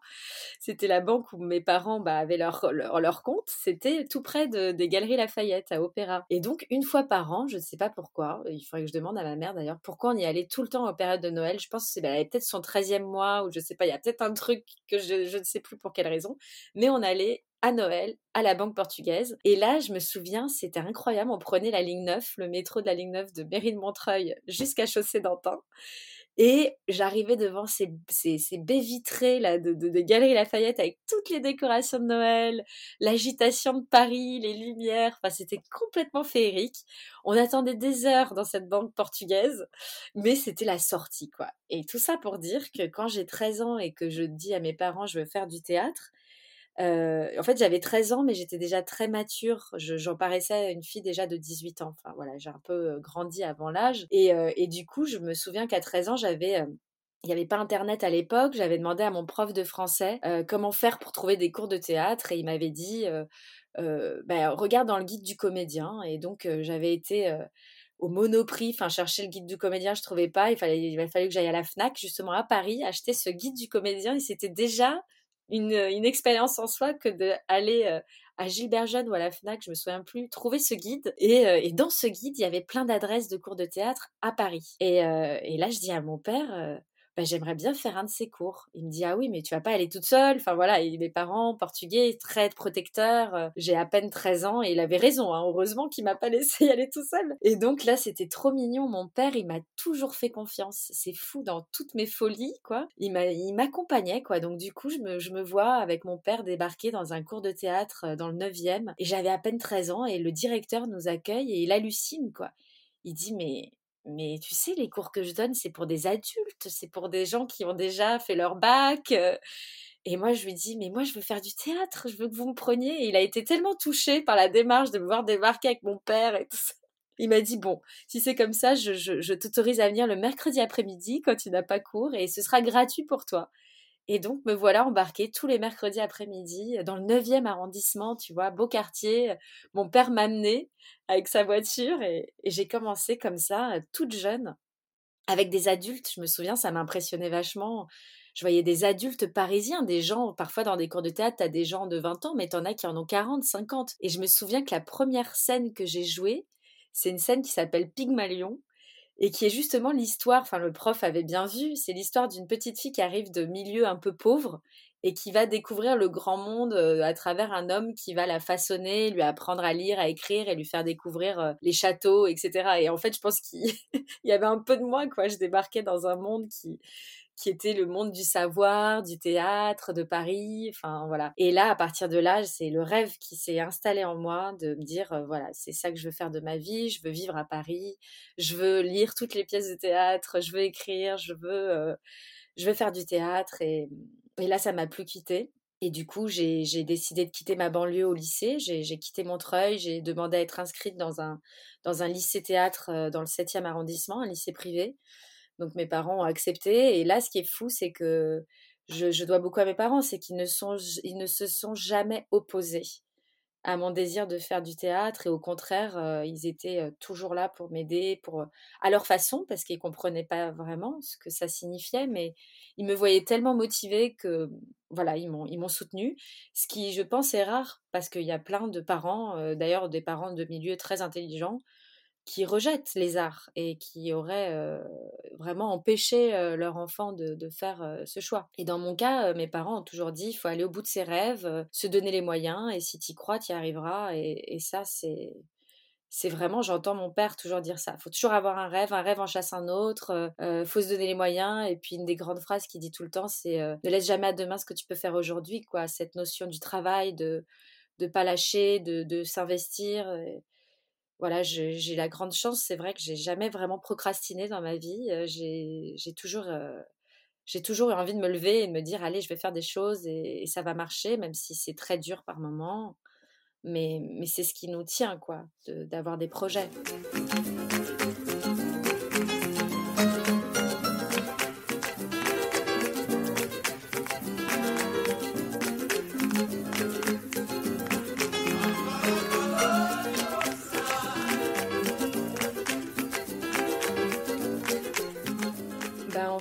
C'était la banque où mes parents bah, avaient leur, leur, compte. C'était tout près de, des Galeries Lafayette à Opéra. Et donc, une fois par an, je ne sais pas pourquoi, il faudrait que je demande à ma mère d'ailleurs, pourquoi on y allait tout le temps en période de Noël. Je pense que c'est bah, peut-être son 13e mois ou je ne sais pas, il y a peut-être un truc que je ne sais plus pour quelle raison. Mais on allait à Noël à la banque portugaise. Et là, je me souviens, c'était incroyable. On prenait la ligne 9, le métro de la ligne 9 de Mairie de Montreuil jusqu'à Chaussée d'Antin. Et j'arrivais devant ces, ces, baies vitrées là, de, de, de Galerie Lafayette avec toutes les décorations de Noël, l'agitation de Paris, les lumières. Enfin, c'était complètement féerique. On attendait des heures dans cette banque portugaise, mais c'était la sortie, quoi. Et tout ça pour dire que quand j'ai 13 ans et que je dis à mes parents, je veux faire du théâtre, en fait, j'avais 13 ans, mais j'étais déjà très mature. J'en paraissais une fille déjà de 18 ans. Enfin, voilà, j'ai un peu grandi avant l'âge. Et, et, du coup, je me souviens qu'à 13 ans, j'avais il n'y avait pas internet à l'époque. J'avais demandé à mon prof de français comment faire pour trouver des cours de théâtre et il m'avait dit bah, regarde dans le guide du comédien. Et donc j'avais été au Monoprix, enfin chercher le guide du comédien, je trouvais pas. Il fallait, il fallait que j'aille à la Fnac justement à Paris acheter ce guide du comédien et c'était déjà une, une expérience en soi que d'aller à Gilbert Jeune ou à la FNAC, je me souviens plus, trouver ce guide. Et, et dans ce guide, il y avait plein d'adresses de cours de théâtre à Paris. Et, et là, je dis à mon père, bah, j'aimerais bien faire un de ces cours. Il me dit, ah oui, mais tu vas pas aller toute seule. Enfin voilà, et mes parents, portugais, très protecteurs. Euh, j'ai à peine 13 ans et il avait raison. Hein. Heureusement qu'il m'a pas laissé y aller tout seul. Et donc là, c'était trop mignon. Mon père, il m'a toujours fait confiance. C'est fou dans toutes mes folies, quoi. Il m'accompagnait, quoi. Donc du coup, je me, je me vois avec mon père débarquer dans un cours de théâtre euh, dans le 9e. Et j'avais à peine 13 ans et le directeur nous accueille et il hallucine, quoi. Il dit, mais mais tu sais, les cours que je donne, c'est pour des adultes, c'est pour des gens qui ont déjà fait leur bac. Et moi, je lui dis, mais moi, je veux faire du théâtre, je veux que vous me preniez. Et il a été tellement touché par la démarche de me voir débarquer avec mon père et tout ça. Il m'a dit, bon, si c'est comme ça, je, je t'autorise à venir le mercredi après-midi quand tu n'as pas cours et ce sera gratuit pour toi. Et donc, me voilà embarquée tous les mercredis après-midi dans le 9e arrondissement, tu vois, beau quartier. Mon père m'amenait avec sa voiture et, j'ai commencé comme ça, toute jeune, avec des adultes. Je me souviens, ça m'impressionnait vachement. Je voyais des adultes parisiens, des gens, parfois dans des cours de théâtre, as des gens de 20 ans, mais t'en as qui en ont 40, 50. Et je me souviens que la première scène que j'ai jouée, c'est une scène qui s'appelle Pygmalion et qui est justement l'histoire, enfin le prof avait bien vu, c'est l'histoire d'une petite fille qui arrive de milieu un peu pauvre et qui va découvrir le grand monde euh, à travers un homme qui va la façonner, lui apprendre à lire, à écrire et lui faire découvrir euh, les châteaux, etc. Et en fait, je pense qu'il y avait un peu de moi, quoi. Je débarquais dans un monde qui, qui était le monde du savoir, du théâtre, de Paris, enfin voilà. Et là, à partir de là, c'est le rêve qui s'est installé en moi de me dire, euh, voilà, c'est ça que je veux faire de ma vie, je veux vivre à Paris, je veux lire toutes les pièces de théâtre, je veux écrire, je veux, euh, je veux faire du théâtre. Et, là, ça m'a plus quitté. Et du coup, j'ai décidé de quitter ma banlieue au lycée. J'ai quitté Montreuil. J'ai demandé à être inscrite dans un, dans un lycée théâtre euh, dans le 7e arrondissement, un lycée privé. Donc mes parents ont accepté. Et là, ce qui est fou, c'est que je, dois beaucoup à mes parents, c'est qu'ils ne, sont, ils ne se sont jamais opposés à mon désir de faire du théâtre. Et au contraire, euh, ils étaient euh, toujours là pour m'aider, pour à leur façon, parce qu'ils comprenaient pas vraiment ce que ça signifiait, mais ils me voyaient tellement motivée que voilà, ils m'ont ils m'ont soutenu. Ce qui, je pense, est rare parce qu'il y a plein de parents, euh, d'ailleurs des parents de milieux très intelligents, qui rejettent les arts et qui auraient vraiment empêché leur enfant de, faire ce choix. Et dans mon cas, mes parents ont toujours dit il faut aller au bout de ses rêves, se donner les moyens, et si tu y crois, tu y arriveras. Et, ça, c'est. C'est vraiment, j'entends mon père toujours dire ça. Faut toujours avoir un rêve, un rêve en chasse un autre. Il faut se donner les moyens. Et puis une des grandes phrases qu'il dit tout le temps, c'est ne laisse jamais à demain ce que tu peux faire aujourd'hui. Quoi, cette notion du travail, de ne pas lâcher, de, de s'investir voilà, j'ai la grande chance, c'est vrai que j'ai jamais vraiment procrastiné dans ma vie. J'ai toujours, j'ai toujours eu envie de me lever et de me dire, allez, je vais faire des choses et, et ça va marcher, même si c'est très dur par moments. Mais, mais c'est ce qui nous tient, quoi, d'avoir des projets.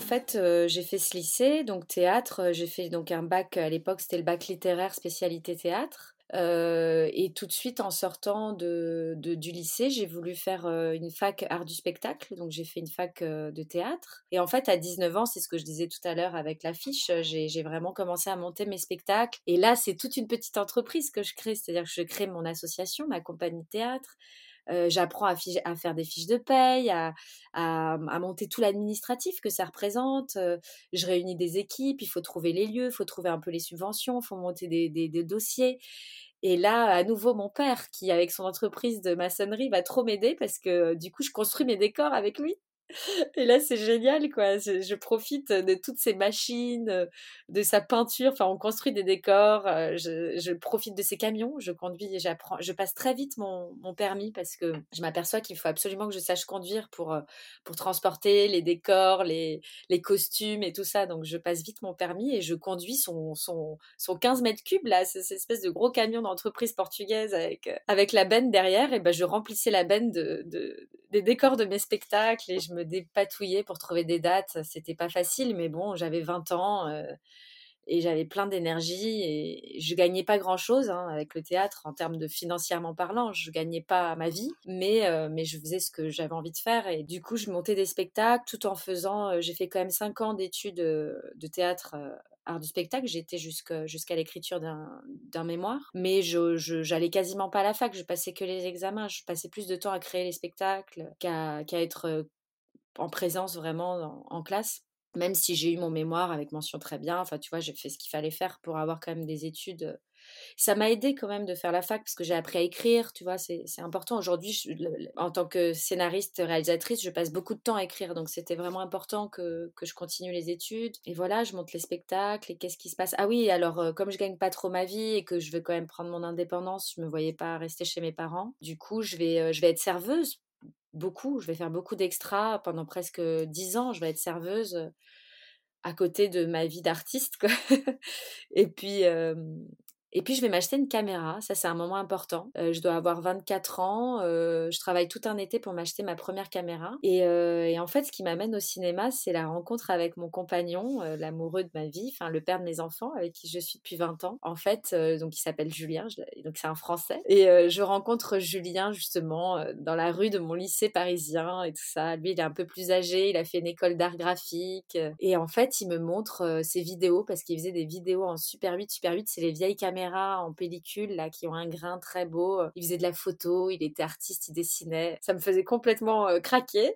Fait, euh, j'ai fait ce lycée, donc théâtre. Euh, j'ai fait donc un bac, à l'époque, c'était le bac littéraire spécialité théâtre. Euh, et tout de suite, en sortant de, du lycée, j'ai voulu faire une fac art du spectacle. Donc, j'ai fait une fac de théâtre. Et en fait, à 19 ans, c'est ce que je disais tout à l'heure avec l'affiche, j'ai vraiment commencé à monter mes spectacles. Et là, c'est toute une petite entreprise que je crée. C'est-à-dire que je crée mon association, ma compagnie théâtre. Euh, j'apprends à, faire des fiches de paye, à, monter tout l'administratif que ça représente. Euh, je réunis des équipes, il faut trouver les lieux, il faut trouver un peu les subventions, il faut monter des, des, des, dossiers. Et là, à nouveau, mon père, qui avec son entreprise de maçonnerie va trop m'aider parce que du coup, je construis mes décors avec lui. Et là, c'est génial, quoi. Je, profite de toutes ces machines, de sa peinture. Enfin, on construit des décors. Je, profite de ces camions. Je conduis et j'apprends. Je passe très vite mon, permis parce que je m'aperçois qu'il faut absolument que je sache conduire pour, pour transporter les décors, les, les costumes et tout ça. Donc, je passe vite mon permis et je conduis son, son, son 15 mètres cubes, là, cette espèce de gros camion d'entreprise portugaise avec, avec la benne derrière. Et ben, je remplissais la benne de, de, des décors de mes spectacles et je dépatouillais pour trouver des dates. C'était pas facile, mais bon, j'avais 20 ans euh, et j'avais plein d'énergie et je gagnais pas grand chose hein, avec le théâtre en termes de financièrement parlant. Je gagnais pas ma vie, mais, euh, mais je faisais ce que j'avais envie de faire et du coup, je montais des spectacles tout en faisant. Euh, j'ai fait quand même 5 ans d'études de théâtre art du spectacle, j'étais jusqu'à l'écriture d'un mémoire, mais je j'allais quasiment pas à la fac, je passais que les examens, je passais plus de temps à créer les spectacles qu'à être euh, en présence vraiment en classe même si j'ai eu mon mémoire avec mention très bien, enfin tu vois, j'ai fait ce qu'il fallait faire pour avoir quand même des études ça m'a aidé quand même de faire la fac parce que j'ai appris à écrire, tu vois, c'est important. Aujourd'hui, en tant que scénariste, réalisatrice, je passe beaucoup de temps à écrire, donc c'était vraiment important que, que, je continue les études. Et voilà, je monte les spectacles et qu'est-ce qui se passe? Ah oui, alors euh, comme je gagne pas trop ma vie et que je veux quand même prendre mon indépendance, je me voyais pas rester chez mes parents. Du coup, je vais, euh, je vais être serveuse beaucoup, je vais faire beaucoup d'extras pendant presque dix ans, je vais être serveuse euh, à côté de ma vie d'artiste. et puis, et puis, je vais m'acheter une caméra. Ça, c'est un moment important. Euh, je dois avoir 24 ans. Euh, je travaille tout un été pour m'acheter ma première caméra. Et, euh, et, en fait, ce qui m'amène au cinéma, c'est la rencontre avec mon compagnon, l'amoureux de ma vie, enfin, le père de mes enfants, avec qui je suis depuis 20 ans. En fait, donc, il s'appelle Julien. donc, c'est un Français. Et je rencontre Julien, justement, dans la rue de mon lycée parisien et tout ça. Lui, il est un peu plus âgé. Il a fait une école d'art graphique. Et en fait, il me montre ses vidéos parce qu'il faisait des vidéos en Super 8. Super 8, c'est les vieilles caméras en pellicule là qui ont un grain très beau. Il faisait de la photo, il était artiste, il dessinait. Ça me faisait complètement euh, craquer.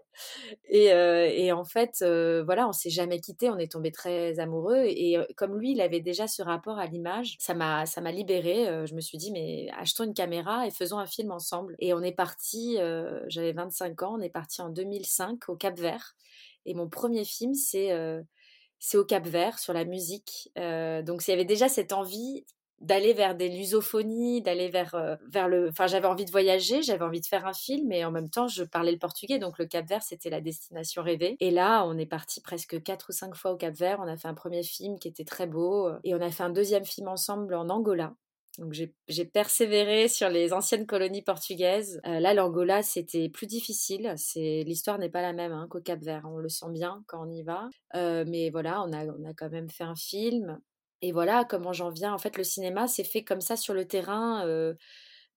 Et, euh, et, en fait, euh, voilà, on s'est jamais quitté, on est tombé très amoureux. Et comme lui, il avait déjà ce rapport à l'image, ça m'a ça m'a libérée. je me suis dit mais achetons une caméra et faisons un film ensemble. Et on est parti. J'avais 25 ans, on est parti en 2005 au Cap Vert. Et mon premier film, c'est c'est au Cap Vert sur la musique. donc il y avait déjà cette envie d'aller vers des lusophonies, d'aller vers, euh, vers le... Enfin, j'avais envie de voyager, j'avais envie de faire un film, et en même temps, je parlais le portugais, donc le Cap Vert, c'était la destination rêvée. Et là, on est parti presque quatre ou cinq fois au Cap Vert, on a fait un premier film qui était très beau, euh, et on a fait un deuxième film ensemble en Angola. Donc j'ai persévéré sur les anciennes colonies portugaises. Euh, là, l'Angola, c'était plus difficile. C'est l'histoire n'est pas la même hein, qu'au Cap Vert. On le sent bien quand on y va. mais voilà, on a, on a quand même fait un film et voilà comment j'en viens. En fait, le cinéma s'est fait comme ça sur le terrain,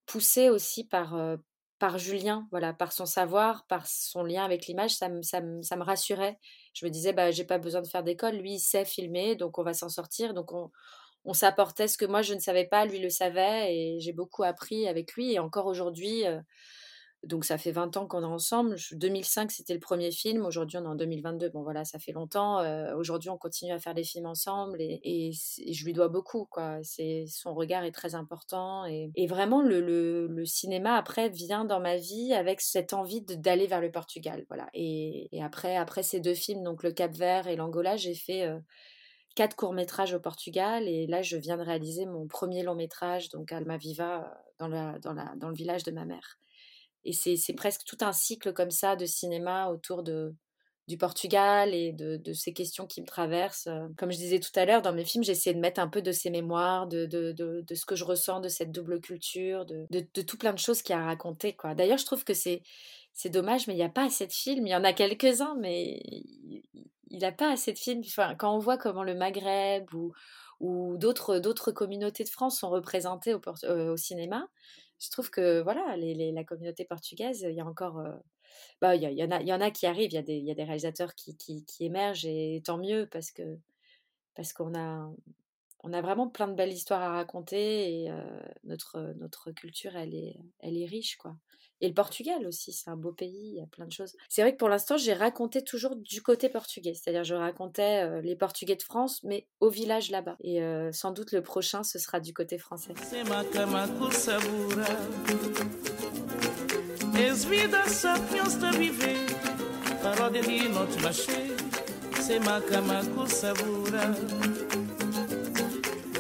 poussé aussi par, par Julien, voilà, par son savoir, par son lien avec l'image, ça me, ça, me, rassurait. Je me disais, bah, j'ai pas besoin de faire d'école, lui, il sait filmer, donc on va s'en sortir. Donc on, on s'apportait ce que moi je ne savais pas, lui le savait, et j'ai beaucoup appris avec lui. Et encore aujourd'hui, donc ça fait 20 ans qu'on est ensemble. 2005, c'était le premier film. Aujourd'hui, on est en 2022. Bon voilà, ça fait longtemps. Euh, aujourd'hui, on continue à faire des films ensemble et, je lui dois beaucoup. Quoi. Son regard est très important. Et, vraiment, le, cinéma, après, vient dans ma vie avec cette envie d'aller vers le Portugal. Voilà. Et, après, après ces deux films, donc Le Cap Vert et l'Angola, j'ai fait... Euh, quatre courts-métrages au Portugal et là je viens de réaliser mon premier long-métrage donc Alma Viva dans, dans, la, dans le village de ma mère. Et c'est presque tout un cycle comme ça de cinéma autour de, du Portugal et de, ces questions qui me traversent. Comme je disais tout à l'heure, dans mes films, j'essaie de mettre un peu de ces mémoires, de, de, de, ce que je ressens de cette double culture, de, tout plein de choses qu'il y a à raconter. D'ailleurs, je trouve que c'est, c'est dommage, mais il n'y a pas assez de films. Il y en a quelques-uns, mais il n'y a pas assez de films. Enfin, quand on voit comment le Maghreb ou, ou d'autres, communautés de France sont représentées au, euh, au cinéma, je trouve que voilà, les, la communauté portugaise, il y a encore. Euh, bah, il y, en a, il y en a qui arrivent, il y a des, réalisateurs qui, qui, qui, émergent et tant mieux parce que parce qu'on a on a vraiment plein de belles histoires à raconter et euh, notre notre culture elle est elle est riche quoi. Et le Portugal aussi, c'est un beau pays, il y a plein de choses. C'est vrai que pour l'instant, j'ai raconté toujours du côté portugais, c'est-à-dire je racontais euh, les Portugais de France, mais au village là-bas. Et euh, sans doute le prochain, ce sera du côté français.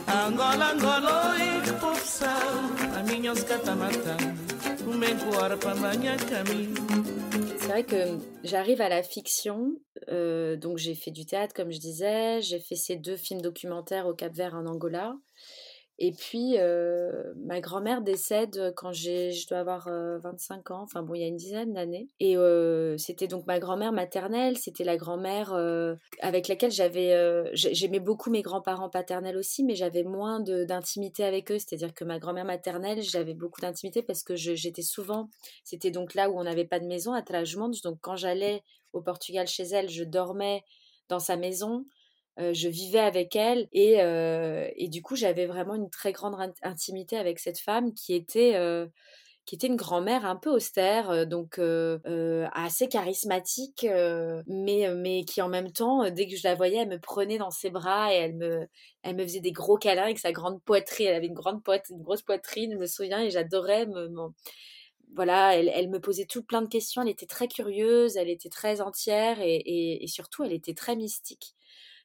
Angola, Angola, a minha c'est vrai que j'arrive à la fiction, euh, donc j'ai fait du théâtre comme je disais, j'ai fait ces deux films documentaires au Cap Vert en Angola, et puis, euh, ma grand-mère décède quand j'ai, je dois avoir 25 euh, ans, enfin bon, il y a une dizaine d'années. Et euh, c'était donc ma grand-mère maternelle, c'était la grand-mère avec laquelle j'avais, j'aimais beaucoup mes grands-parents paternels aussi, mais j'avais moins d'intimité avec eux. C'est-à-dire que ma grand-mère maternelle, j'avais beaucoup d'intimité parce que j'étais souvent, c'était donc là où on n'avait pas de maison à Trajmonte. Donc quand j'allais au Portugal chez elle, je dormais dans sa maison. Euh, je vivais avec elle et, euh, et du coup j'avais vraiment une très grande intimité avec cette femme qui était euh, qui était une grand-mère un peu austère, donc assez charismatique, mais, mais qui en même temps, dès que je la voyais, elle me prenait dans ses bras et elle me, elle me faisait des gros câlins avec sa grande poitrine. Elle avait une grande poitrine, une grosse poitrine, je me souviens, et j'adorais voilà, elle, me posait tout plein de questions. Elle était très curieuse, elle était très entière et surtout, elle était très mystique.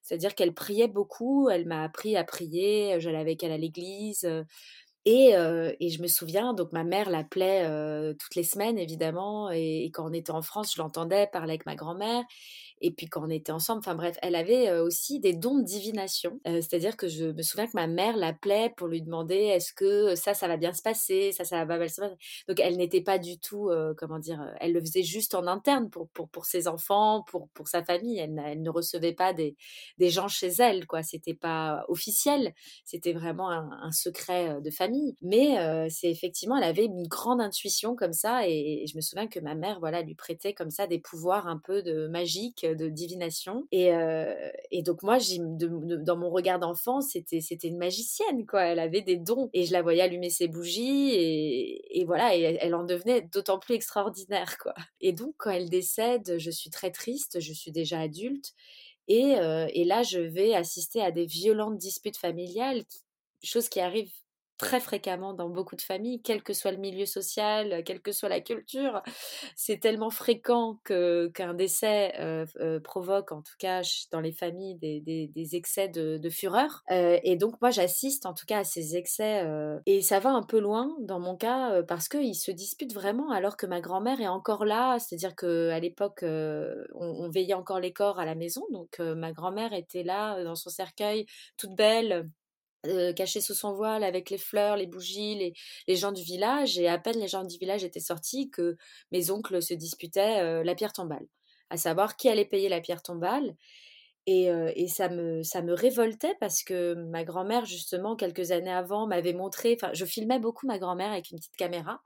C'est-à-dire qu'elle priait beaucoup, elle m'a appris à prier, j'allais avec elle à l'église. Et, et, je me souviens, donc ma mère l'appelait toutes les semaines, évidemment, et, et, quand on était en France, je l'entendais parler avec ma grand-mère. Et puis quand on était ensemble, enfin bref, elle avait aussi des dons de divination. C'est-à-dire que je me souviens que ma mère l'appelait pour lui demander est-ce que ça, ça va bien se passer, ça, ça va mal se passer? Donc elle n'était pas du tout, comment dire, elle le faisait juste en interne pour, pour, pour ses enfants, pour, pour sa famille. Elle, elle ne recevait pas des, des gens chez elle, quoi. C'était pas officiel, c'était vraiment un, secret de famille. Mais c'est effectivement, elle avait une grande intuition comme ça. Et, et, je me souviens que ma mère, voilà, lui prêtait comme ça des pouvoirs un peu de magique de divination. Et, euh, et donc moi, dans mon regard d'enfant, c'était c'était une magicienne, quoi. Elle avait des dons et je la voyais allumer ses bougies et, et voilà, et elle en devenait d'autant plus extraordinaire, quoi. Et donc quand elle décède, je suis très triste. Je suis déjà adulte. Et, euh, et là, je vais assister à des violentes disputes familiales, chose qui arrive très fréquemment dans beaucoup de familles, quel que soit le milieu social, quelle que soit la culture. C'est tellement fréquent que, qu'un décès euh, euh, provoque, en tout cas dans les familles, des, des, excès de, de fureur. Euh, et donc moi, j'assiste en tout cas à ces excès. et ça va un peu loin dans mon cas parce qu'ils se disputent vraiment alors que ma grand-mère est encore là. C'est-à-dire qu'à l'époque, on, on, veillait encore les corps à la maison. Donc ma grand-mère était là dans son cercueil, toute belle euh, caché sous son voile avec les fleurs, les bougies, les, les, gens du village. Et à peine les gens du village étaient sortis que mes oncles se disputaient euh, la pierre tombale, à savoir qui allait payer la pierre tombale. Et, et, ça, me, ça me révoltait parce que ma grand-mère, justement, quelques années avant, m'avait montré, enfin, je filmais beaucoup ma grand-mère avec une petite caméra.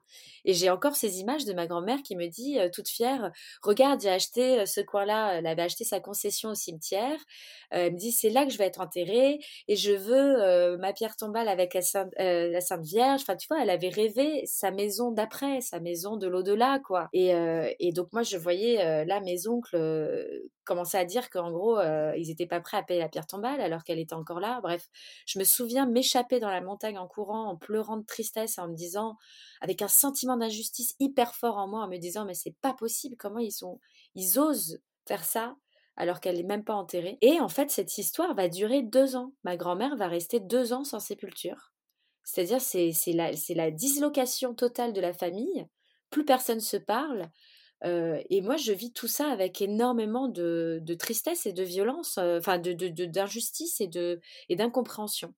Et j'ai encore ces images de ma grand-mère qui me dit, toute fière, regarde, j'ai acheté ce coin-là, elle avait acheté sa concession au cimetière. elle me dit, c'est là que je vais être enterrée et je veux ma pierre tombale avec la Sainte, la Sainte Vierge. Enfin, tu vois, elle avait rêvé sa maison d'après, sa maison de l'au-delà, quoi. Et, et, donc, moi, je voyais là mes oncles commençaient à dire qu'en gros, euh, ils n'étaient pas prêts à payer la pierre tombale alors qu'elle était encore là. Bref, je me souviens m'échapper dans la montagne en courant, en pleurant de tristesse, en me disant, avec un sentiment d'injustice hyper fort en moi, en me disant, mais c'est pas possible, comment ils sont, ils osent faire ça alors qu'elle n'est même pas enterrée. Et en fait, cette histoire va durer deux ans. Ma grand-mère va rester deux ans sans sépulture. C'est-à-dire, c'est la, la dislocation totale de la famille. Plus personne se parle et moi, je vis tout ça avec énormément de, tristesse et de violence, enfin d'injustice et de et d'incompréhension.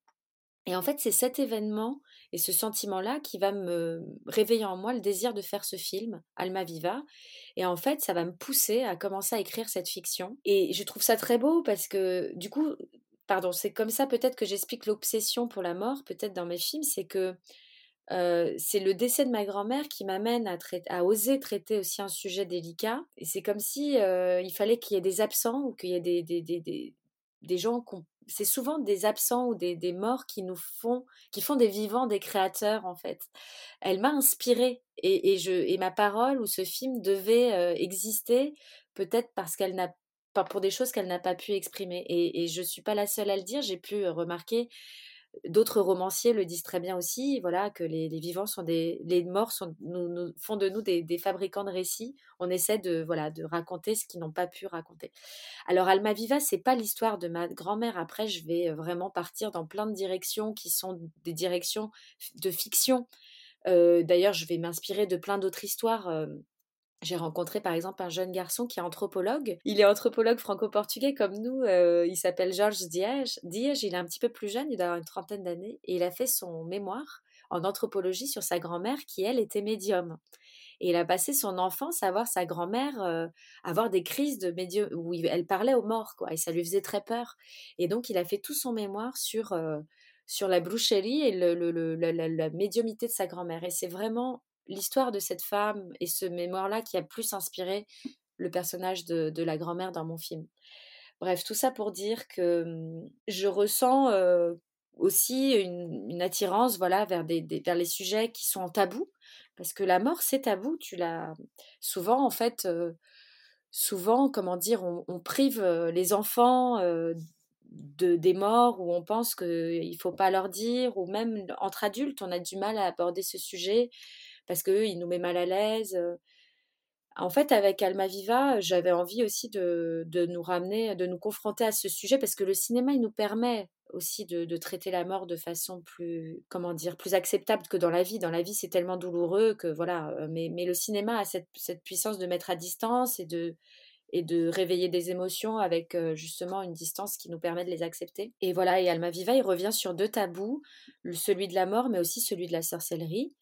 Et en fait, c'est cet événement et ce sentiment-là qui va me réveiller en moi le désir de faire ce film, Alma Viva. Et en fait, ça va me pousser à commencer à écrire cette fiction. Et je trouve ça très beau parce que, du coup, pardon, c'est comme ça peut-être que j'explique l'obsession pour la mort, peut-être dans mes films, c'est que c'est le décès de ma grand-mère qui m'amène à, oser traiter aussi un sujet délicat. Et c'est comme si il fallait qu'il y ait des absents ou qu'il y ait des, des, des, des, gens c'est souvent des absents ou des, des, morts qui nous font qui font des vivants des créateurs en fait elle m'a inspirée et, et, je et ma parole ou ce film devait exister peut-être parce qu'elle n'a pas pour des choses qu'elle n'a pas pu exprimer et, et je suis pas la seule à le dire j'ai pu remarquer D'autres romanciers le disent très bien aussi, voilà, que les, vivants sont des, les morts sont, nous, font de nous des, fabricants de récits. On essaie de, voilà, de raconter ce qu'ils n'ont pas pu raconter. Alors Almaviva, c'est pas l'histoire de ma grand-mère. Après, je vais vraiment partir dans plein de directions qui sont des directions de fiction. D'ailleurs, je vais m'inspirer de plein d'autres histoires. J'ai rencontré par exemple un jeune garçon qui est anthropologue. Il est anthropologue franco-portugais comme nous. Euh, il s'appelle Georges Diège. Diège, il est un petit peu plus jeune, il a une trentaine d'années. Et il a fait son mémoire en anthropologie sur sa grand-mère qui, elle, était médium. Et il a passé son enfance à voir sa grand-mère euh, avoir des crises de médium où elle parlait aux morts, quoi. Et ça lui faisait très peur. Et donc, il a fait tout son mémoire sur, euh, sur la broucherie et la médiumité de sa grand-mère. Et c'est vraiment l'histoire de cette femme et ce mémoire-là qui a plus inspiré le personnage de, la grand-mère dans mon film. Bref, tout ça pour dire que mmh, je ressens aussi une, attirance voilà, vers, des, vers les sujets qui sont tabous, parce que la mort, c'est tabou. Tu l'as souvent, en fait, souvent, comment dire, on, prive les enfants de, des morts ou on pense qu'il ne faut pas leur dire, ou même entre adultes, on a du mal à aborder ce sujet parce qu'il nous met mal à l'aise. En fait, avec Almaviva, j'avais envie aussi de, nous ramener, de nous confronter à ce sujet, parce que le cinéma, il nous permet aussi de, traiter la mort de façon plus, comment dire, plus acceptable que dans la vie. Dans la vie, c'est tellement douloureux que voilà. Mais, le cinéma a cette, puissance de mettre à distance et de, et de réveiller des émotions avec justement une distance qui nous permet de les accepter. Et voilà, et Almaviva, il revient sur deux tabous, celui de la mort, mais aussi celui de la sorcellerie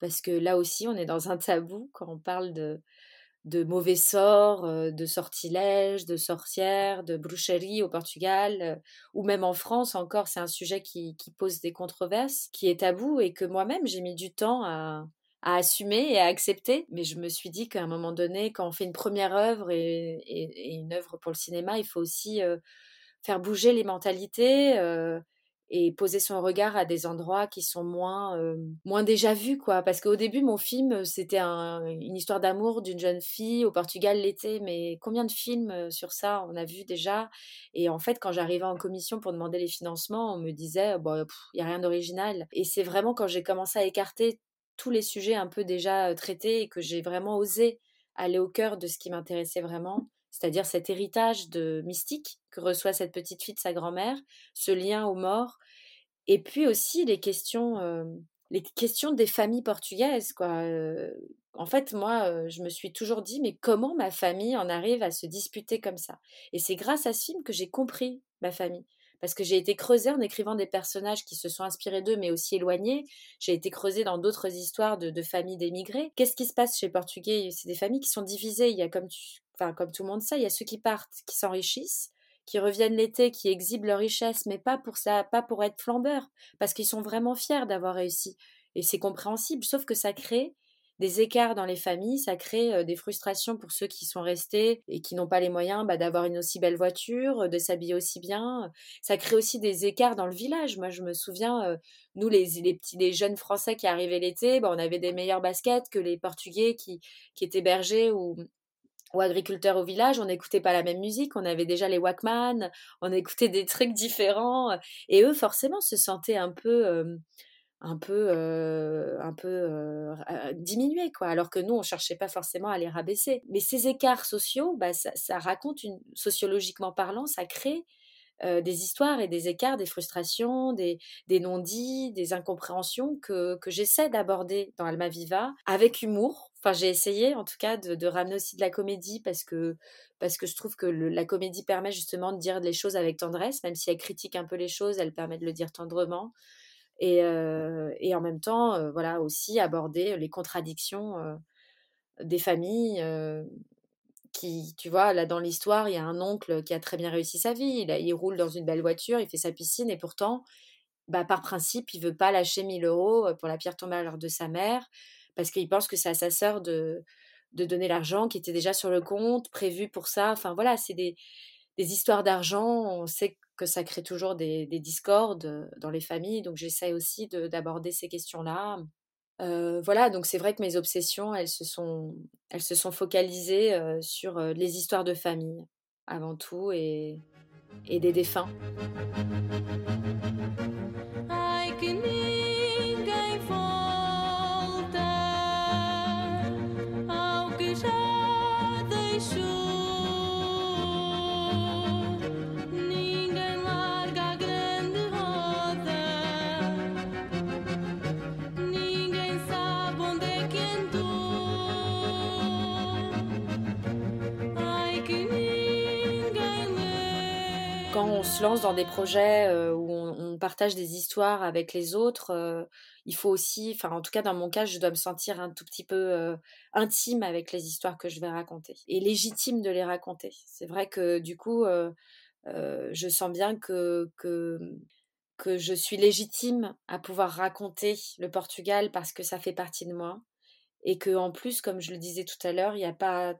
parce que là aussi, on est dans un tabou quand on parle de, mauvais sorts, de sortilèges, de sorcières, de brucherie au Portugal, ou même en France encore, c'est un sujet qui, pose des controverses, qui est tabou et que moi-même j'ai mis du temps à, assumer et à accepter. Mais je me suis dit qu'à un moment donné, quand on fait une première œuvre et, une œuvre pour le cinéma, il faut aussi faire bouger les mentalités et poser son regard à des endroits qui sont moins moins déjà vus quoi. Parce qu'au début mon film c'était une histoire d'amour d'une jeune fille au Portugal l'été mais combien de films sur ça on a vu déjà? Et en fait quand j'arrivais en commission pour demander les financements on me disait bon il y a rien d'original. Et c'est vraiment quand j'ai commencé à écarter tous les sujets un peu déjà traités et que j'ai vraiment osé aller au cœur de ce qui m'intéressait vraiment c'est-à-dire cet héritage de mystique que reçoit cette petite fille de sa grand-mère, ce lien aux morts, et puis aussi les questions, les questions des familles portugaises. Quoi. en fait, moi, je me suis toujours dit, mais comment ma famille en arrive à se disputer comme ça? Et c'est grâce à ce film que j'ai compris ma famille. Parce que j'ai été creusée en écrivant des personnages qui se sont inspirés d'eux, mais aussi éloignés. J'ai été creusée dans d'autres histoires de, de familles d'émigrés. Qu'est-ce qui se passe chez les Portugais? C'est des familles qui sont divisées. Il y a, comme tu, enfin comme tout le monde sait, il y a ceux qui partent, qui s'enrichissent, qui reviennent l'été, qui exhibent leur richesse, mais pas pour ça, pas pour être flambeurs, parce qu'ils sont vraiment fiers d'avoir réussi. Et c'est compréhensible, sauf que ça crée des écarts dans les familles, ça crée euh, des frustrations pour ceux qui sont restés et qui n'ont pas les moyens bah, d'avoir une aussi belle voiture, de s'habiller aussi bien. Ça crée aussi des écarts dans le village. Moi, je me souviens, euh, nous, les, les, petits, les jeunes Français qui arrivaient l'été, bah, on avait des meilleures baskets que les Portugais qui, qui étaient bergers ou, ou agriculteurs au village, on n'écoutait pas la même musique, on avait déjà les Walkman, on écoutait des trucs différents, et eux forcément se sentaient un peu, un peu, un peu diminués, quoi. Alors que nous, on cherchait pas forcément à les rabaisser. Mais ces écarts sociaux, bah, ça, raconte sociologiquement parlant, ça crée des histoires et des écarts, des frustrations, des, des non-dits, des incompréhensions que, que j'essaie d'aborder dans Alma Viva avec humour, Enfin, j'ai essayé en tout cas de, ramener aussi de la comédie parce que, parce que je trouve que la comédie permet justement de dire les choses avec tendresse, même si elle critique un peu les choses, elle permet de le dire tendrement. Et, euh, et en même temps, euh, voilà, aussi aborder les contradictions euh, des familles. qui, tu vois, là dans l'histoire, il y a un oncle qui a très bien réussi sa vie. Il, il roule dans une belle voiture, il fait sa piscine et pourtant, bah, par principe, il veut pas lâcher 1000 euros pour la pierre tombale de sa mère parce qu'il pense que c'est à sa sœur de, de donner l'argent qui était déjà sur le compte, prévu pour ça. Enfin voilà, c'est des, des histoires d'argent. On sait que ça crée toujours des, des discordes dans les familles, donc j'essaie aussi d'aborder ces questions-là. Euh, voilà, donc c'est vrai que mes obsessions, elles se sont, elles se sont focalisées euh, sur euh, les histoires de famille avant tout et, et des défunts. Ah, se lance dans des projets où on, partage des histoires avec les autres, il faut aussi, enfin en tout cas dans mon cas, je dois me sentir un tout petit peu intime avec les histoires que je vais raconter et légitime de les raconter. C'est vrai que du coup, je sens bien que, que je suis légitime à pouvoir raconter le Portugal parce que ça fait partie de moi et que en plus, comme je le disais tout à l'heure, il n'y a pas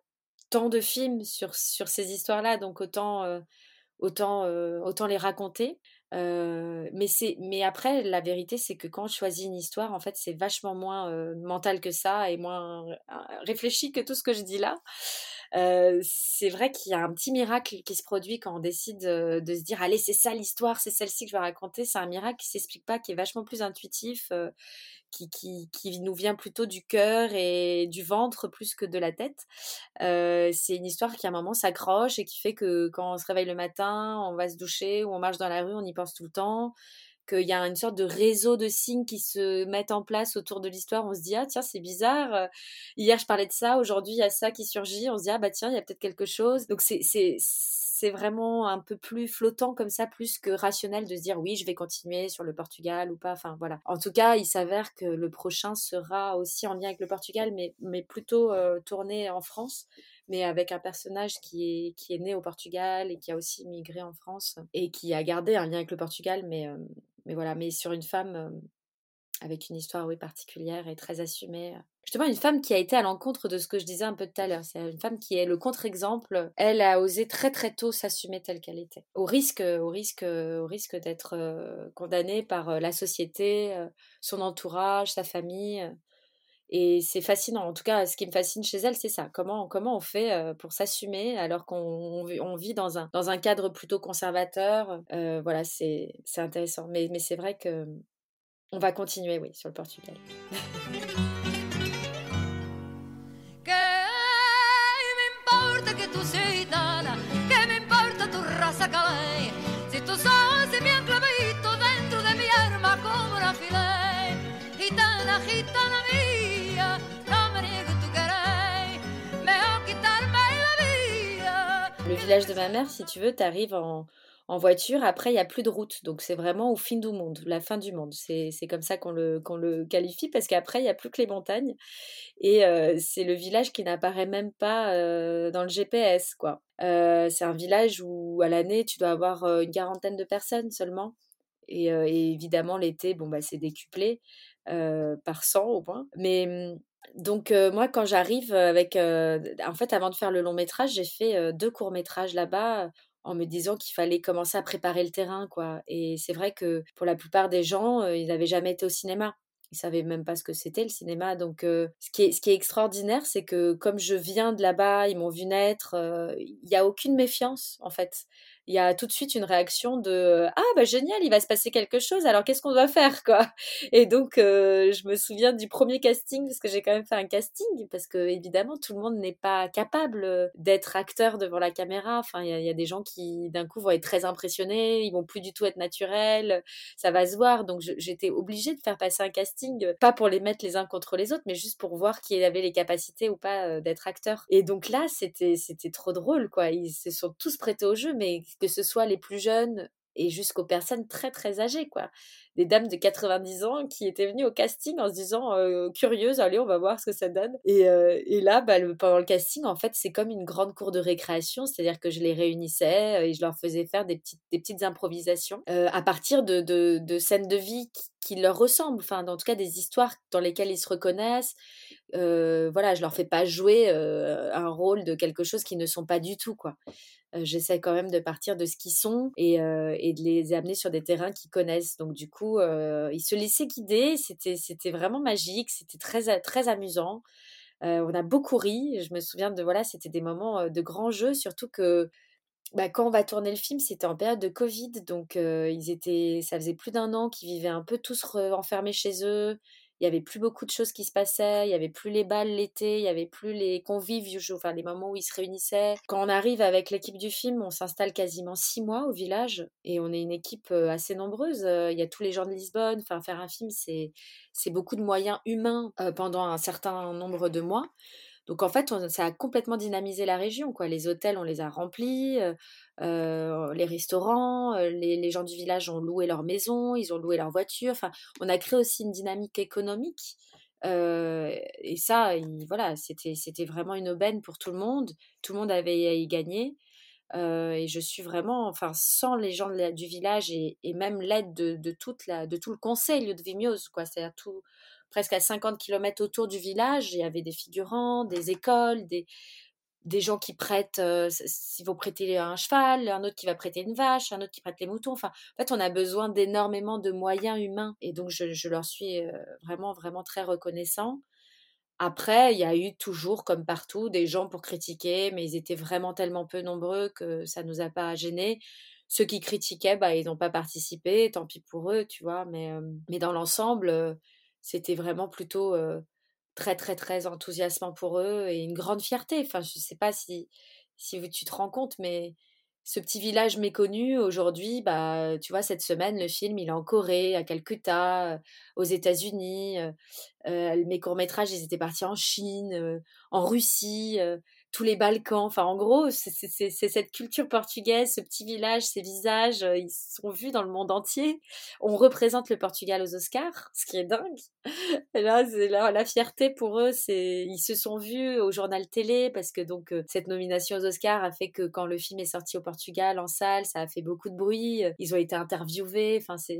tant de films sur, sur ces histoires-là, donc autant autant, autant les raconter. mais, c'est, mais après, la vérité, c'est que quand je choisis une histoire, en fait, c'est vachement moins mental que ça et moins réfléchi que tout ce que je dis là. C'est vrai qu'il y a un petit miracle qui se produit quand on décide de se dire allez c'est ça l'histoire c'est celle-ci que je vais raconter c'est un miracle qui s'explique pas qui est vachement plus intuitif qui, qui, nous vient plutôt du cœur et du ventre plus que de la tête. C'est une histoire qui à un moment s'accroche et qui fait que quand on se réveille le matin, on va se doucher ou on marche dans la rue, on y pense tout le temps qu'il y a une sorte de réseau de signes qui se mettent en place autour de l'histoire. On se dit, ah tiens, c'est bizarre. Euh, hier, je parlais de ça. Aujourd'hui, il y a ça qui surgit. On se dit, ah bah tiens, il y a peut-être quelque chose. Donc, c'est, c'est, c'est vraiment un peu plus flottant comme ça, plus que rationnel de se dire oui, je vais continuer sur le Portugal ou pas. Enfin voilà. En tout cas, il s'avère que le prochain sera aussi en lien avec le Portugal, mais, mais plutôt euh, tourné en France mais avec un personnage qui est, qui est né au Portugal et qui a aussi migré en France et qui a gardé un lien avec le Portugal, mais, euh, mais voilà, mais sur une femme euh, avec une histoire oui, particulière et très assumée. Justement, une femme qui a été à l'encontre de ce que je disais un peu tout à l'heure. C'est une femme qui est le contre-exemple. Elle a osé très très tôt s'assumer telle qu'elle était, au risque, au risque, au risque d'être euh, condamnée par euh, la société, euh, son entourage, sa famille. Et c'est fascinant. En tout cas, ce qui me fascine chez elle, c'est ça. Comment, comment on fait pour s'assumer alors qu'on on vit dans un, dans un cadre plutôt conservateur? voilà, c'est intéressant. Mais, mais c'est vrai que on va continuer, oui, sur le Portugal. village de ma mère, si tu veux, t'arrives en, en voiture. Après, il n'y a plus de route. Donc, c'est vraiment au fin du monde, la fin du monde. C'est comme ça qu'on le, qu'on le qualifie parce qu'après, il n'y a plus que les montagnes. Et euh, c'est le village qui n'apparaît même pas euh, dans le GPS, quoi. Euh, c'est un village où, à l'année, tu dois avoir une quarantaine de personnes seulement. Et, évidemment, l'été, bon, bah, c'est décuplé par 100 au moins. Mais donc moi quand j'arrive avec en fait avant de faire le long métrage j'ai fait deux courts métrages là-bas en me disant qu'il fallait commencer à préparer le terrain, quoi. Et c'est vrai que pour la plupart des gens, ils n'avaient jamais été au cinéma. Ils savaient même pas ce que c'était le cinéma. Donc, ce, qui est, ce qui est extraordinaire, c'est que comme je viens de là-bas, ils m'ont vu naître, il n'y a aucune méfiance, en fait il y a tout de suite une réaction de ah bah génial il va se passer quelque chose alors qu'est-ce qu'on doit faire quoi? Et donc euh, je me souviens du premier casting parce que j'ai quand même fait un casting parce que évidemment tout le monde n'est pas capable d'être acteur devant la caméra. Enfin il y, a des gens qui d'un coup vont être très impressionnés ils vont plus du tout être naturels ça va se voir. Donc j'étais obligée de faire passer un casting pas pour les mettre les uns contre les autres mais juste pour voir qui avait les capacités ou pas euh, d'être acteur. Et donc là c'était c'était trop drôle quoi. Ils se sont tous prêtés au jeu mais que ce soit les plus jeunes et jusqu'aux personnes très très âgées quoi. Des dames de 90 ans qui étaient venues au casting en se disant euh, curieuse allez on va voir ce que ça donne. Et, et là bah, pendant le casting en fait c'est comme une grande cour de récréation c'est à dire que je les réunissais et je leur faisais faire des petites des petites improvisations à partir de, de, scènes de vie qui, leur ressemblent enfin en tout cas des histoires dans lesquelles ils se reconnaissent voilà je leur fais pas jouer un rôle de quelque chose qui ne sont pas du tout quoi j'essaie quand même de partir de ce qu'ils sont et, et, de les amener sur des terrains qu'ils connaissent. Donc du coup, ils se laissaient guider. C'était, c'était vraiment magique. C'était très, très amusant. on a beaucoup ri. Je me souviens de voilà, c'était des moments de grands jeux, surtout que bah, quand on va tourner le film, c'était en période de Covid, donc ils étaient, ça faisait plus d'un an qu'ils vivaient un peu tous enfermés chez eux. Il y avait plus beaucoup de choses qui se passaient, il y avait plus les balles l'été, il y avait plus les convives, enfin les moments où ils se réunissaient. Quand on arrive avec l'équipe du film, on s'installe quasiment six mois au village et on est une équipe assez nombreuse. Il y a tous les gens de Lisbonne. Enfin, faire un film, c'est c'est beaucoup de moyens humains pendant un certain nombre de mois. Donc en fait, ça a complètement dynamisé la région. Quoi. Les hôtels, on les a remplis, euh, euh, les restaurants, euh, les, gens du village ont loué leur maison, ils ont loué leur voiture. Enfin, on a créé aussi une dynamique économique. et ça, voilà, c'était, c'était vraiment une aubaine pour tout le monde. Tout le monde avait à y gagner. et je suis vraiment, enfin, sans les gens du village et, même l'aide de, toute la, de tout le conseil de Vimios, quoi, c'est-à-dire tout, presque à 50 km autour du village. Il y avait des figurants, des écoles, des, des gens qui prêtent, euh, s'ils vont prêter un cheval, un autre qui va prêter une vache, un autre qui prête les moutons. Enfin, en fait, on a besoin d'énormément de moyens humains. Et donc, je, leur suis euh, vraiment, vraiment très reconnaissant. Après, il y a eu toujours, comme partout, des gens pour critiquer, mais ils étaient vraiment tellement peu nombreux que ça ne nous a pas gênés. Ceux qui critiquaient, bah, ils n'ont pas participé, tant pis pour eux, tu vois. Mais, euh, mais dans l'ensemble, c'était vraiment plutôt très très très enthousiasmant pour eux et une grande fierté. Enfin, je ne sais pas si, si tu te rends compte, mais ce petit village méconnu aujourd'hui, bah, tu vois, cette semaine, le film, il est en Corée, à Calcutta, aux États-Unis. mes courts-métrages, ils étaient partis en Chine, en Russie tous les Balkans. Enfin, en gros, c'est cette culture portugaise, ce petit village, ces visages, euh, ils sont vus dans le monde entier. On représente le Portugal aux Oscars, ce qui est dingue. Là, c'est la, fierté pour eux, c'est ils se sont vus au journal télé parce que donc euh, cette nomination aux Oscars a fait que quand le film est sorti au Portugal en salle, ça a fait beaucoup de bruit. Ils ont été interviewés. Enfin, c'est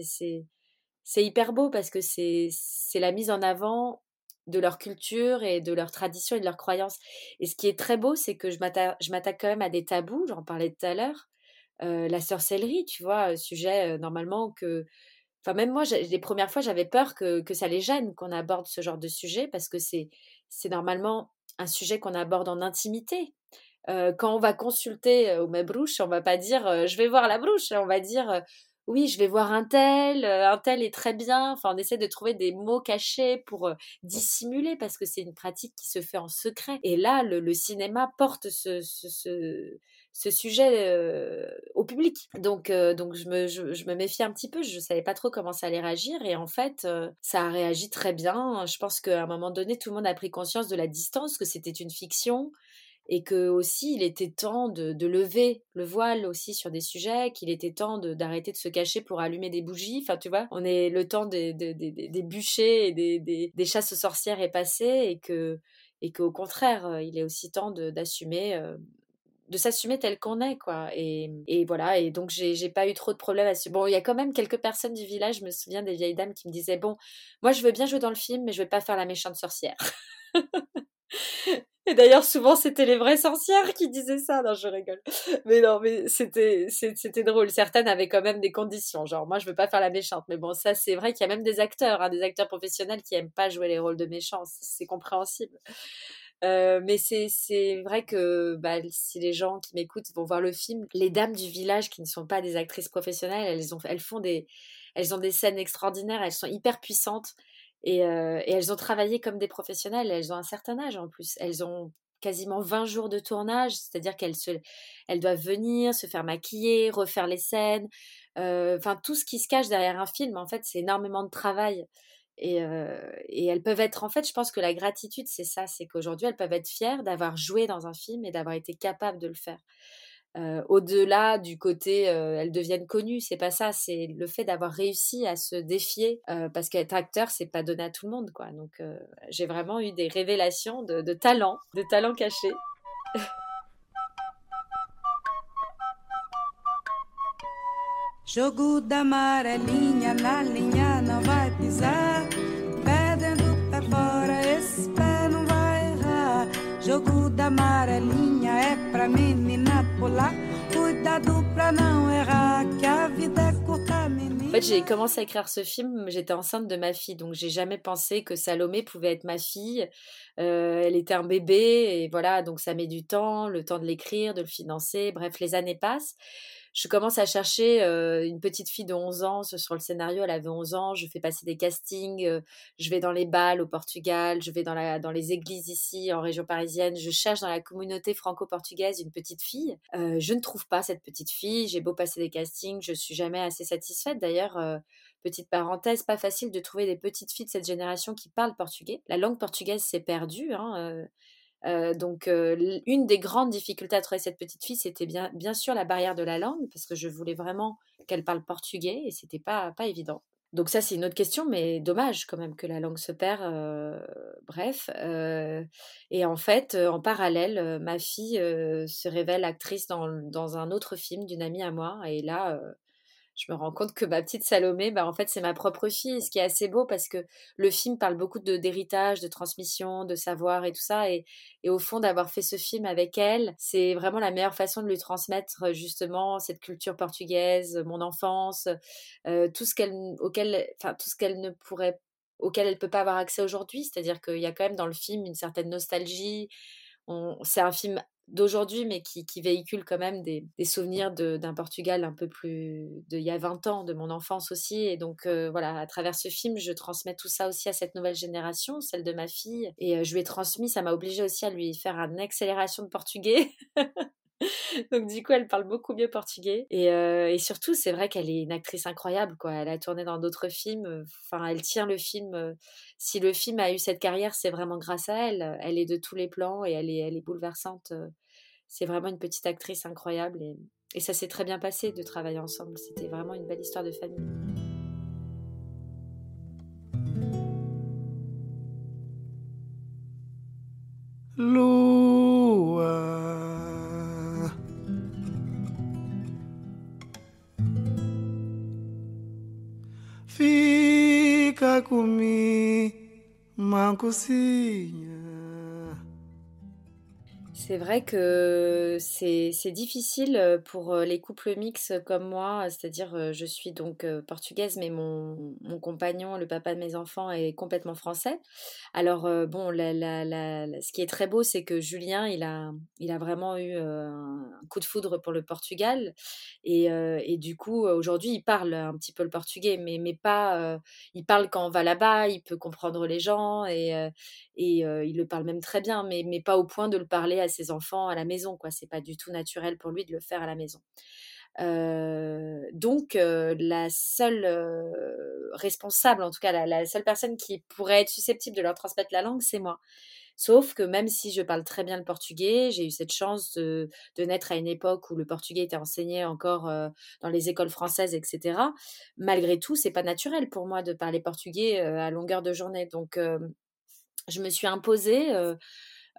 c'est hyper beau parce que c'est la mise en avant de leur culture et de leur tradition et de leurs croyances. Et ce qui est très beau, c'est que je m'attaque quand même à des tabous, j'en parlais tout à l'heure. Euh, la sorcellerie, tu vois, sujet euh, normalement que... Enfin, même moi, les premières fois, j'avais peur que, que, ça les gêne qu'on aborde ce genre de sujet parce que c'est normalement un sujet qu'on aborde en intimité. Euh, quand on va consulter au Mabrouche, on va pas dire je vais voir la brouche, on va dire oui, je vais voir un tel, euh, un tel est très bien. Enfin, on essaie de trouver des mots cachés pour euh, dissimuler parce que c'est une pratique qui se fait en secret. Et là, le, cinéma porte ce, sujet euh, au public. Donc, donc je, me, je, me méfie un petit peu. Je savais pas trop comment ça allait réagir. Et en fait, ça a réagi très bien. Je pense qu'à un moment donné, tout le monde a pris conscience de la distance, que c'était une fiction et que aussi il était temps de, lever le voile aussi sur des sujets, qu'il était temps d'arrêter de, se cacher pour allumer des bougies. Enfin, tu vois, on est le temps des, bûchers et des, des, chasses sorcières est passé et que et qu'au contraire, euh, il est aussi temps d'assumer. Euh, de s'assumer tel qu'on est quoi et, voilà et donc j'ai pas eu trop de problèmes à ce bon il y a quand même quelques personnes du village je me souviens des vieilles dames qui me disaient bon moi je veux bien jouer dans le film mais je veux pas faire la méchante sorcière Et d'ailleurs, souvent, c'était les vraies sorcières qui disaient ça. Non, je rigole. Mais non, mais c'était, c'était drôle. Certaines avaient quand même des conditions. Genre, moi, je veux pas faire la méchante. Mais bon, ça, c'est vrai qu'il y a même des acteurs, hein, des acteurs professionnels qui aiment pas jouer les rôles de méchants. C'est compréhensible. Euh, mais c'est, vrai que bah, si les gens qui m'écoutent vont voir le film, les dames du village qui ne sont pas des actrices professionnelles, elles, ont, elles font des, elles ont des scènes extraordinaires, elles sont hyper puissantes. Euh, et, elles ont travaillé comme des professionnelles. Elles ont un certain âge en plus. Elles ont quasiment 20 jours de tournage, c'est-à-dire qu'elles elles doivent venir, se faire maquiller, refaire les scènes. Euh, enfin, tout ce qui se cache derrière un film, en fait, c'est énormément de travail. Et, euh, et, elles peuvent être, en fait, je pense que la gratitude, c'est ça, c'est qu'aujourd'hui, elles peuvent être fières d'avoir joué dans un film et d'avoir été capables de le faire. Euh, au-delà du côté euh, elles deviennent connues, c'est pas ça, c'est le fait d'avoir réussi à se défier euh, parce qu'être acteur c'est pas donné à tout le monde quoi. Donc j'ai vraiment eu des révélations de, talent, de talent caché. Jogo linha pisar. Jogo En fait, j'ai commencé à écrire ce film, j'étais enceinte de ma fille, donc j'ai jamais pensé que Salomé pouvait être ma fille. elle était un bébé et voilà, donc ça met du temps, le temps de l'écrire, de le financer. Bref, les années passent je commence à chercher une petite fille de 11 ans sur le scénario. Elle avait 11 ans. Je fais passer des castings. je vais dans les balles au Portugal. Je vais dans, les églises ici en région parisienne. Je cherche dans la communauté franco-portugaise une petite fille. je ne trouve pas cette petite fille. J'ai beau passer des castings, je suis jamais assez satisfaite. D'ailleurs, petite parenthèse, pas facile de trouver des petites filles de cette génération qui parlent portugais. La langue portugaise s'est perdue. Hein, donc, une des grandes difficultés à trouver cette petite fille, c'était bien, sûr la barrière de la langue, parce que je voulais vraiment qu'elle parle portugais et c'était pas, pas évident. Donc ça, c'est une autre question, mais dommage quand même que la langue se perd. bref. et en fait, en parallèle, ma fille se révèle actrice dans, dans, un autre film d'une amie à moi. Et là, je me rends compte que ma petite Salomé, bah, en fait, c'est ma propre fille, ce qui est assez beau parce que le film parle beaucoup d'héritage, de, transmission, de savoir et tout ça. Et, et au fond, d'avoir fait ce film avec elle, c'est vraiment la meilleure façon de lui transmettre justement cette culture portugaise, mon enfance, euh, tout ce qu'elle, auquel, enfin, ne pourrait, auquel elle peut pas avoir accès aujourd'hui. C'est-à-dire qu'il y a quand même dans le film une certaine nostalgie. C'est un film d'aujourd'hui, mais qui, véhicule quand même des, souvenirs d'un Portugal un peu plus d'il y a 20 ans, de mon enfance aussi. Et donc euh, voilà, à travers ce film, je transmets tout ça aussi à cette nouvelle génération, celle de ma fille. Et euh, je lui ai transmis, ça m'a obligé aussi à lui faire une accélération de portugais. Donc du coup, elle parle beaucoup mieux portugais. Et, euh, et surtout, c'est vrai qu'elle est une actrice incroyable. Quoi. Elle a tourné dans d'autres films. Enfin, elle tient le film. Si le film a eu cette carrière, c'est vraiment grâce à elle. Elle est de tous les plans et elle est, elle est bouleversante. C'est vraiment une petite actrice incroyable. Et, et ça s'est très bien passé de travailler ensemble. C'était vraiment une belle histoire de famille. comi manco sim C'est vrai que c'est difficile pour les couples mixtes comme moi, c'est-à-dire je suis donc portugaise, mais mon, mon, compagnon, le papa de mes enfants, est complètement français. Alors bon, la, la, ce qui est très beau, c'est que Julien, il a, il a vraiment eu un coup de foudre pour le Portugal, et, et du coup, aujourd'hui, il parle un petit peu le portugais, mais, mais pas, il parle quand on va là-bas, il peut comprendre les gens, et, et il le parle même très bien, mais, mais pas au point de le parler à ses enfants à la maison, quoi. C'est pas du tout naturel pour lui de le faire à la maison. donc la seule responsable, en tout cas la, seule personne qui pourrait être susceptible de leur transmettre la langue, c'est moi. Sauf que même si je parle très bien le portugais, j'ai eu cette chance de, naître à une époque où le portugais était enseigné encore dans les écoles françaises, etc. Malgré tout, c'est pas naturel pour moi de parler portugais à longueur de journée. Donc, je me suis imposée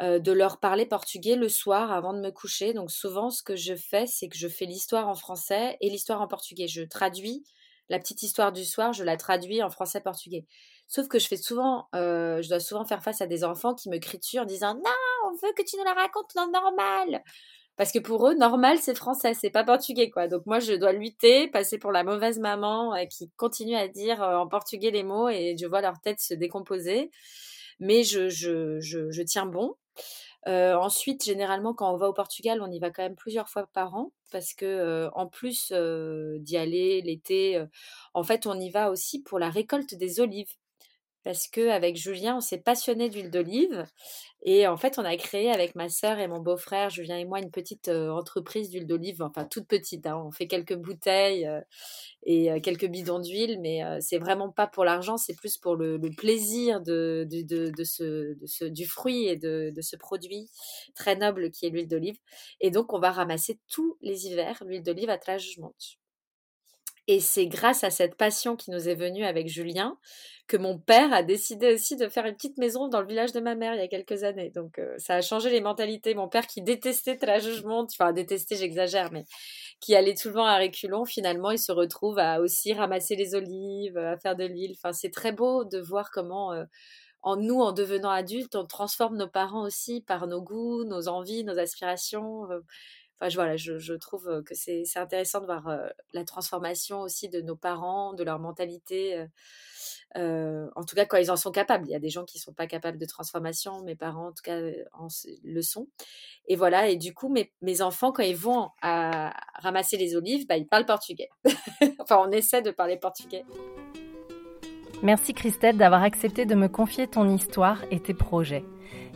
de leur parler portugais le soir avant de me coucher. Donc souvent, ce que je fais, c'est que je fais l'histoire en français et l'histoire en portugais. Je traduis la petite histoire du soir, je la traduis en français-portugais. Sauf que je fais souvent, je dois souvent faire face à des enfants qui me crient dessus en disant non, on veut que tu nous la racontes dans normal. Parce que pour eux, normal, c'est français, c'est pas portugais, quoi. Donc moi, je dois lutter, passer pour la mauvaise maman qui continue à dire en portugais les mots et je vois leur tête se décomposer mais je, je, je, tiens bon. Ensuite, généralement, quand on va au Portugal, on y va quand même plusieurs fois par an parce que, en plus d'y aller l'été, en fait, on y va aussi pour la récolte des olives parce que avec Julien, on s'est passionné d'huile d'olive et en fait, on a créé avec ma sœur et mon beau-frère, Julien et moi, une petite entreprise d'huile d'olive, enfin toute petite. Hein. On fait quelques bouteilles et quelques bidons d'huile, mais c'est vraiment pas pour l'argent, c'est plus pour le, plaisir de, ce, du fruit et de, ce produit très noble qui est l'huile d'olive. Et donc, on va ramasser tous les hivers l'huile d'olive à Trás-Montes. Et c'est grâce à cette passion qui nous est venue avec Julien que mon père a décidé aussi de faire une petite maison dans le village de ma mère il y a quelques années. Donc euh, ça a changé les mentalités. Mon père qui détestait la jugement, enfin détestait, j'exagère, mais qui allait souvent à reculons, finalement il se retrouve à aussi ramasser les olives, à faire de l'huile. Enfin c'est très beau de voir comment euh, en nous, en devenant adultes, on transforme nos parents aussi par nos goûts, nos envies, nos aspirations. Euh, enfin, je, je, trouve que c'est intéressant de voir la transformation aussi de nos parents, de leur mentalité. en tout cas, quand ils en sont capables. Il y a des gens qui ne sont pas capables de transformation. Mes parents, en tout cas, le sont. Et voilà. Et du coup, mes, mes enfants, quand ils vont à ramasser les olives, bah, ils parlent portugais. enfin, on essaie de parler portugais.
Merci Christelle d'avoir accepté de me confier ton histoire et tes projets.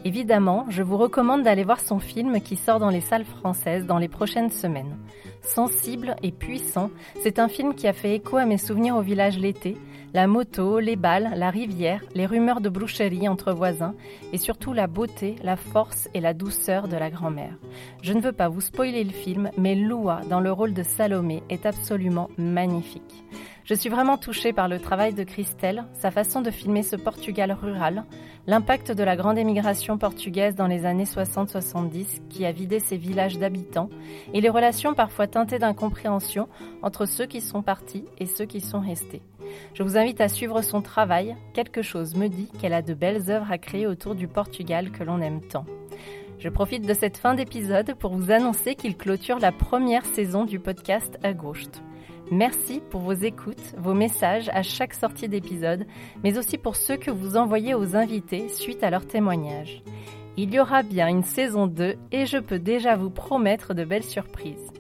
Évidemment, je vous recommande d'aller voir son film qui sort dans les salles françaises dans les prochaines semaines. Sensible et puissant, c'est un film qui a fait écho à mes souvenirs au village l'été, la moto, les balles, la rivière, les rumeurs de boucherie entre voisins et surtout la beauté, la force et la douceur de la grand-mère. Je ne veux pas vous spoiler le film, mais Loua dans le rôle de Salomé est absolument magnifique. Je suis vraiment touchée par le travail de Christelle, sa façon de filmer ce Portugal rural, l'impact de la grande émigration portugaise dans les années 60-70 qui a vidé ses villages d'habitants et les relations parfois teintées d'incompréhension entre ceux qui sont partis et ceux qui sont restés. Je vous invite à suivre son travail. Quelque chose me dit qu'elle a de belles œuvres à créer autour du Portugal que l'on aime tant. Je profite de cette fin d'épisode pour vous annoncer qu'il clôture la première saison du podcast À gauche. Merci pour vos écoutes, vos messages à chaque sortie d'épisode, mais aussi pour ceux que vous envoyez aux invités suite à leurs témoignages. Il y aura bien une saison 2 et je peux déjà vous promettre de belles surprises.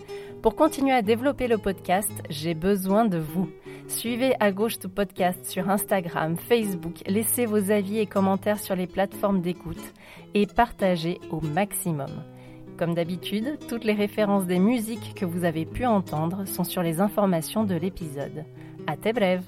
Pour continuer à développer le podcast, j'ai besoin de vous. Suivez à gauche tout podcast sur Instagram, Facebook, laissez vos avis et commentaires sur les plateformes d'écoute et partagez au maximum. Comme d'habitude, toutes les références des musiques que vous avez pu entendre sont sur les informations de l'épisode. À tes brèves